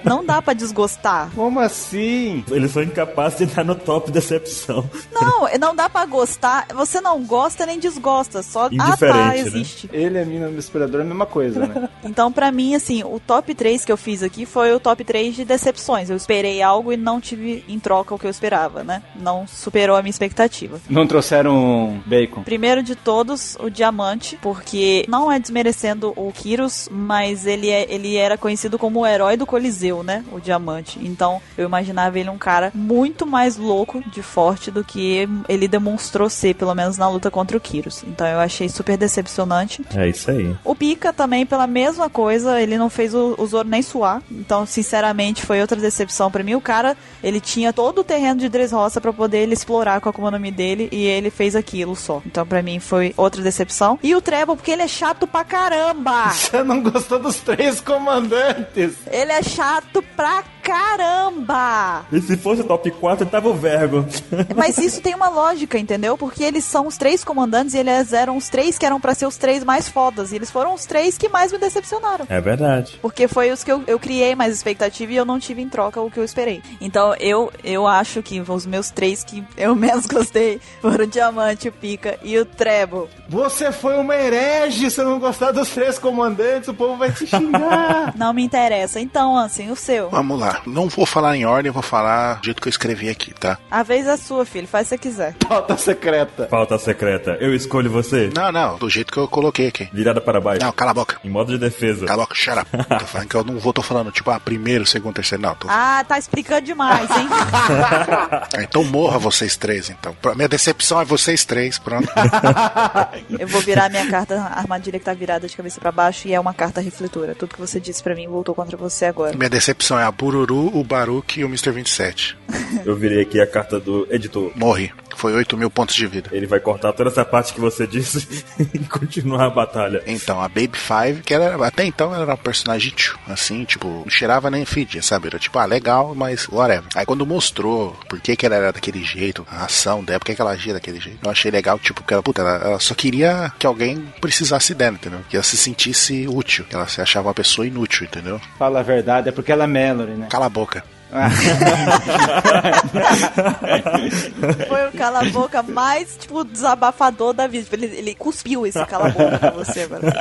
Não dá pra desgostar. Como assim? Eles são incapazes de entrar no top decepção. Não, não dá pra gostar. Você não gosta nem desgosta, só ah tá, né? existe. Ele e a mina no esperador é a mesma coisa, né? Então, pra mim, assim, o top 3 que eu fiz aqui foi o top 3 de decepções. Eu esperei algo e não tive em troca o que eu esperava, né? Não superou a minha expectativa. Não trouxeram bacon. Primeiro de todos, o Diamante, porque não é desmerecendo o Kyrus, mas ele, é, ele era conhecido como o herói do Coliseu, né? O Diamante. Então, eu imaginava ele um cara muito mais louco de forte do que ele demonstrou ser, pelo menos na luta contra o Kyrus. Então, eu achei super decepcionante. É isso aí. O Pika também, pela mesma coisa, ele não fez o, o Zoro nem suar. Então, sinceramente, foi outra decepção pra mim. O cara, ele tinha todo o terreno de Dressrosa pra poder ele explorar com a Akuma no Mi dele e ele fez aquilo só. Então, pra mim, foi outra decepção. E o Treble, porque ele é chato pra caramba! Você não gostou dos três comandantes? Ele é chato pra caramba! E se fosse o top 4, tava o Vergo. Mas isso tem uma lógica, entendeu? Porque eles são os três comandantes e eles eram os três que eram pra ser os três mais fodas. E eles foram os três que mais me decepcionaram. É verdade. Porque foi os que eu, eu criei mais expectativa e eu não tive em troca o que eu esperei. Então eu, eu acho que os meus três que eu menos gostei foram o Diamante, o Pica e o Treble. Você foi uma herege se não gostar dos três comandantes, o povo vai te xingar. Não me interessa. Então, assim, o seu. Vamos lá. Não vou falar em ordem, vou falar do jeito que eu escrevi aqui, tá? A vez é sua, filho. Faz o que você quiser. Pauta secreta. Pauta secreta. Eu escolho você. Não, não, do jeito que eu coloquei aqui. Virada para baixo. Não, cala a boca. Em modo de defesa. Cala a boca, shut up. Tô falando que eu não vou, tô falando, tipo, ah, primeiro, segundo, terceiro, não. Tô... Ah, tá explicando demais, hein? Então morra vocês três, então. Pra- Minha decepção é vocês três, pronto. Eu vou virar minha carta a armadilha que tá virada de cabeça pra baixo e é uma carta refletora. Tudo que você disse pra mim voltou contra você agora. Minha decepção é a Bururu, o Baruque e o Mr. 27. Eu virei aqui a carta do editor. Morri. Foi 8 mil pontos de vida. Ele vai cortar toda essa parte que você disse e continuar a batalha. Então, a Baby Five, que era, até então ela era um personagem tio, assim, tipo, não cheirava nem fedia, sabe? Era tipo, ah, legal, mas whatever. Aí quando mostrou por que, que ela era daquele jeito, a ação dela, por que, que ela agia daquele jeito, eu achei legal, tipo, porque ela, puta, ela, ela só queria que alguém precisasse dela, entendeu? Que ela se sentisse útil, que ela se achava uma pessoa inútil, entendeu? Fala a verdade, é porque ela é Mallory, né? Cala a boca. Foi o cala-boca mais, tipo, desabafador da vida. Ele, ele cuspiu esse cala-boca pra você agora.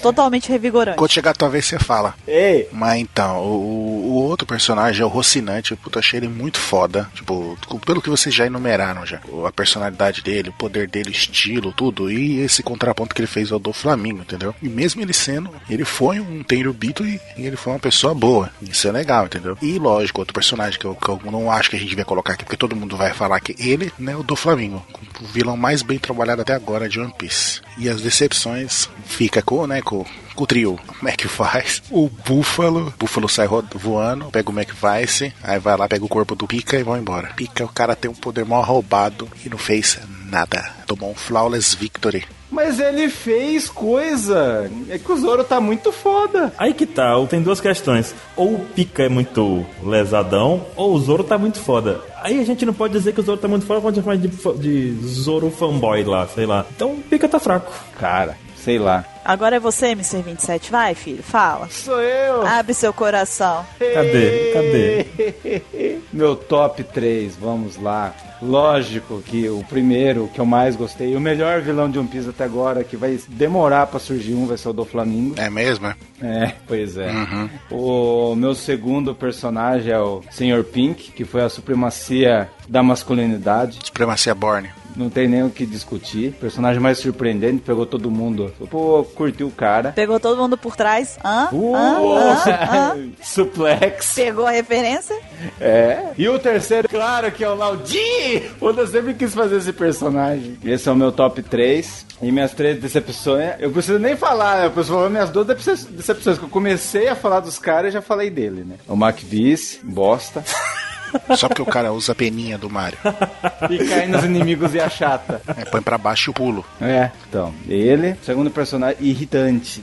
Totalmente revigorante. Quando chegar a tua vez, você fala. Ei, Mas então, o, o outro personagem é o Rocinante, eu puta, achei ele muito foda. Tipo, pelo que vocês já enumeraram já. A personalidade dele, o poder dele, o estilo, tudo. E esse contraponto que ele fez ao do Flamengo, entendeu? E mesmo ele sendo, ele foi um Tenryubito e, e ele foi uma pessoa boa. Isso é legal, entendeu? E lógico, outro personagem que eu, que eu não acho que a gente devia colocar aqui, porque todo mundo vai falar que ele, né, o do Flamengo. O vilão mais bem trabalhado até agora de One Piece. E as decepções fica com, né, com o trio Mac faz o Búfalo. Búfalo sai voando, pega o Mac Vice, aí vai lá, pega o corpo do Pica e vão embora. Pica, o cara tem um poder mal roubado e não fez nada. Tomou um flawless victory. mas ele fez coisa. É que o Zoro tá muito foda. Aí que tá, tem duas questões. Ou o Pica é muito lesadão, ou o Zoro tá muito foda. Aí a gente não pode dizer que o Zoro tá muito foda, pode chamar de, fa- de Zoro fanboy lá, sei lá. Então o Pica tá fraco. Cara, sei lá. Agora é você, Mr. 27. Vai, filho, fala. Sou eu. Abre seu coração. Cadê? Cadê? Meu top 3, vamos lá. Lógico que o primeiro, que eu mais gostei, o melhor vilão de One Piece até agora, que vai demorar pra surgir um, vai ser o do Flamingo. É mesmo? é? É, pois é. O meu segundo personagem é o Sr. Pink, que foi a supremacia da masculinidade. Supremacia Borne. Não tem nem o que discutir. Personagem mais surpreendente, pegou todo mundo. Pô, curtiu o cara. Pegou todo mundo por trás. Hã? Uh, Hã? Hã? Hã? Suplex. Pegou a referência? É. E o terceiro, claro que é o Laudi! Eu sempre quis fazer esse personagem. Esse é o meu top 3. E minhas três decepções, eu preciso nem falar, eu preciso falar minhas duas decep- decepções, que eu comecei a falar dos caras e já falei dele, né? O McVice, bosta. Só porque o cara usa a peninha do Mario. E cair nos inimigos e a chata. É, põe pra baixo e o pulo. É, então, ele, segundo personagem, irritante.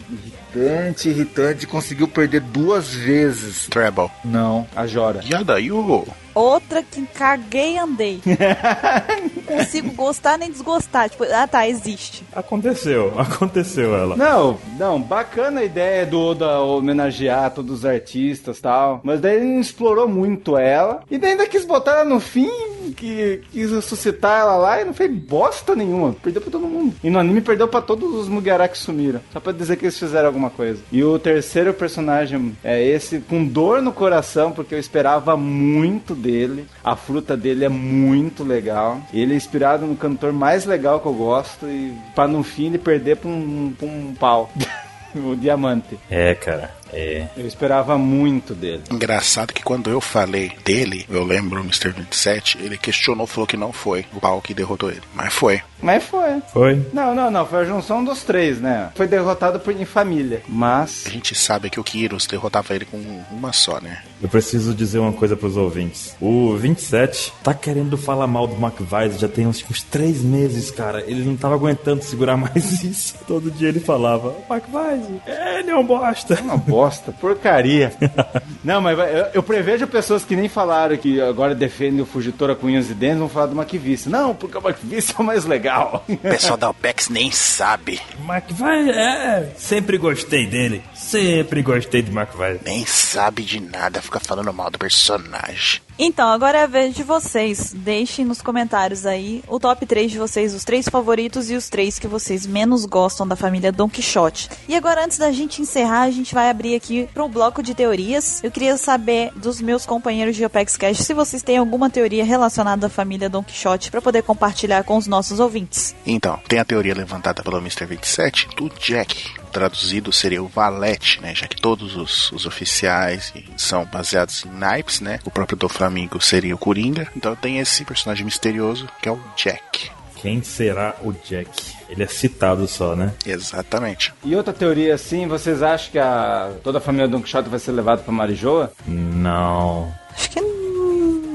Irritante, irritante, conseguiu perder duas vezes. Treble. Não, a Jora. Yadayu. Outra que caguei e andei. Não consigo gostar nem desgostar. Tipo, ah tá, existe. Aconteceu, aconteceu ela. Não, não, bacana a ideia do Oda homenagear todos os artistas e tal. Mas daí ele não explorou muito ela. E daí ainda quis botar ela no fim, que quis ressuscitar ela lá e não fez bosta nenhuma. Perdeu pra todo mundo. E no anime perdeu pra todos os Mugiará que sumiram. Só pra dizer que eles fizeram alguma coisa. E o terceiro personagem é esse, com dor no coração, porque eu esperava muito dele. A fruta dele é muito legal. Ele é inspirado no cantor mais legal que eu gosto. E pra no fim ele perder pra um, pra um pau. o diamante. É, cara, é. Eu esperava muito dele. Engraçado que quando eu falei dele, eu lembro o Mr. 27, ele questionou, falou que não foi o pau que derrotou ele. Mas foi. Mas foi. Foi? Não, não, não. Foi a junção dos três, né? Foi derrotado por, em família. Mas. A gente sabe que o Kyrus derrotava ele com uma só, né? Eu preciso dizer uma coisa pros ouvintes. O 27 tá querendo falar mal do McVice já tem uns, uns três meses, cara. Ele não tava aguentando segurar mais isso. Todo dia ele falava, McVice, ele é um bosta. Uma bosta, porcaria. Não, mas eu, eu prevejo pessoas que nem falaram que agora defendem o Fugitora com unhas e dentes vão falar do McVice. Não, porque o McVice é o mais legal. O pessoal da OPEX nem sabe. McVice, é, sempre gostei dele. Sempre gostei de McVice. Nem sabe de nada, fica falando mal do personagem. Então, agora é a vez de vocês. Deixem nos comentários aí o top 3 de vocês, os três favoritos e os três que vocês menos gostam da família Don Quixote. E agora, antes da gente encerrar, a gente vai abrir aqui para um bloco de teorias. Eu queria saber dos meus companheiros de Opex Cash se vocês têm alguma teoria relacionada à família Don Quixote para poder compartilhar com os nossos ouvintes. Então, tem a teoria levantada pelo Mr. 27 do Jack. Traduzido seria o Valete, né? Já que todos os, os oficiais são baseados em naipes, né? O próprio do Flamingo seria o Coringa. Então tem esse personagem misterioso que é o Jack. Quem será o Jack? Ele é citado só, né? Exatamente. E outra teoria assim, vocês acham que a, toda a família Don Quixote vai ser levada pra Marijoa? Não. Acho que hum,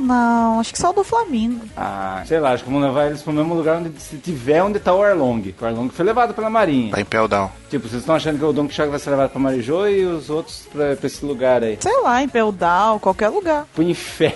não, acho que só o do Flamingo. Ah, sei lá, acho que vão levar eles pro mesmo lugar onde se tiver onde tá o Arlong. O Arlong foi levado pela Marinha. Vai em Pell Down. Tipo, vocês estão achando que o Don Quixote vai ser levado pra Marijoa e os outros pra, pra esse lugar aí? Sei lá, em Peldal, qualquer lugar. Pro inferno.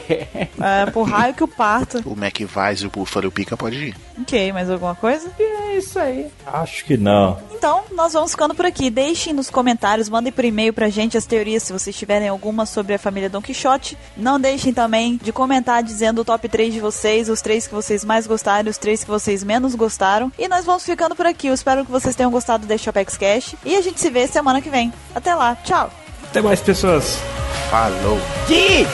É, por raio que o parta. O o Búfalo e o Pica pode ir. Ok, mais alguma coisa? E é isso aí. Acho que não. Então, nós vamos ficando por aqui. Deixem nos comentários, mandem por e-mail pra gente as teorias, se vocês tiverem alguma sobre a família Don Quixote. Não deixem também de comentar dizendo o top 3 de vocês, os três que vocês mais gostaram, os três que vocês menos gostaram. E nós vamos ficando por aqui. Eu espero que vocês tenham gostado deste Apex Cash. E a gente se vê semana que vem. Até lá, tchau! Até mais, pessoas. Falou! Que?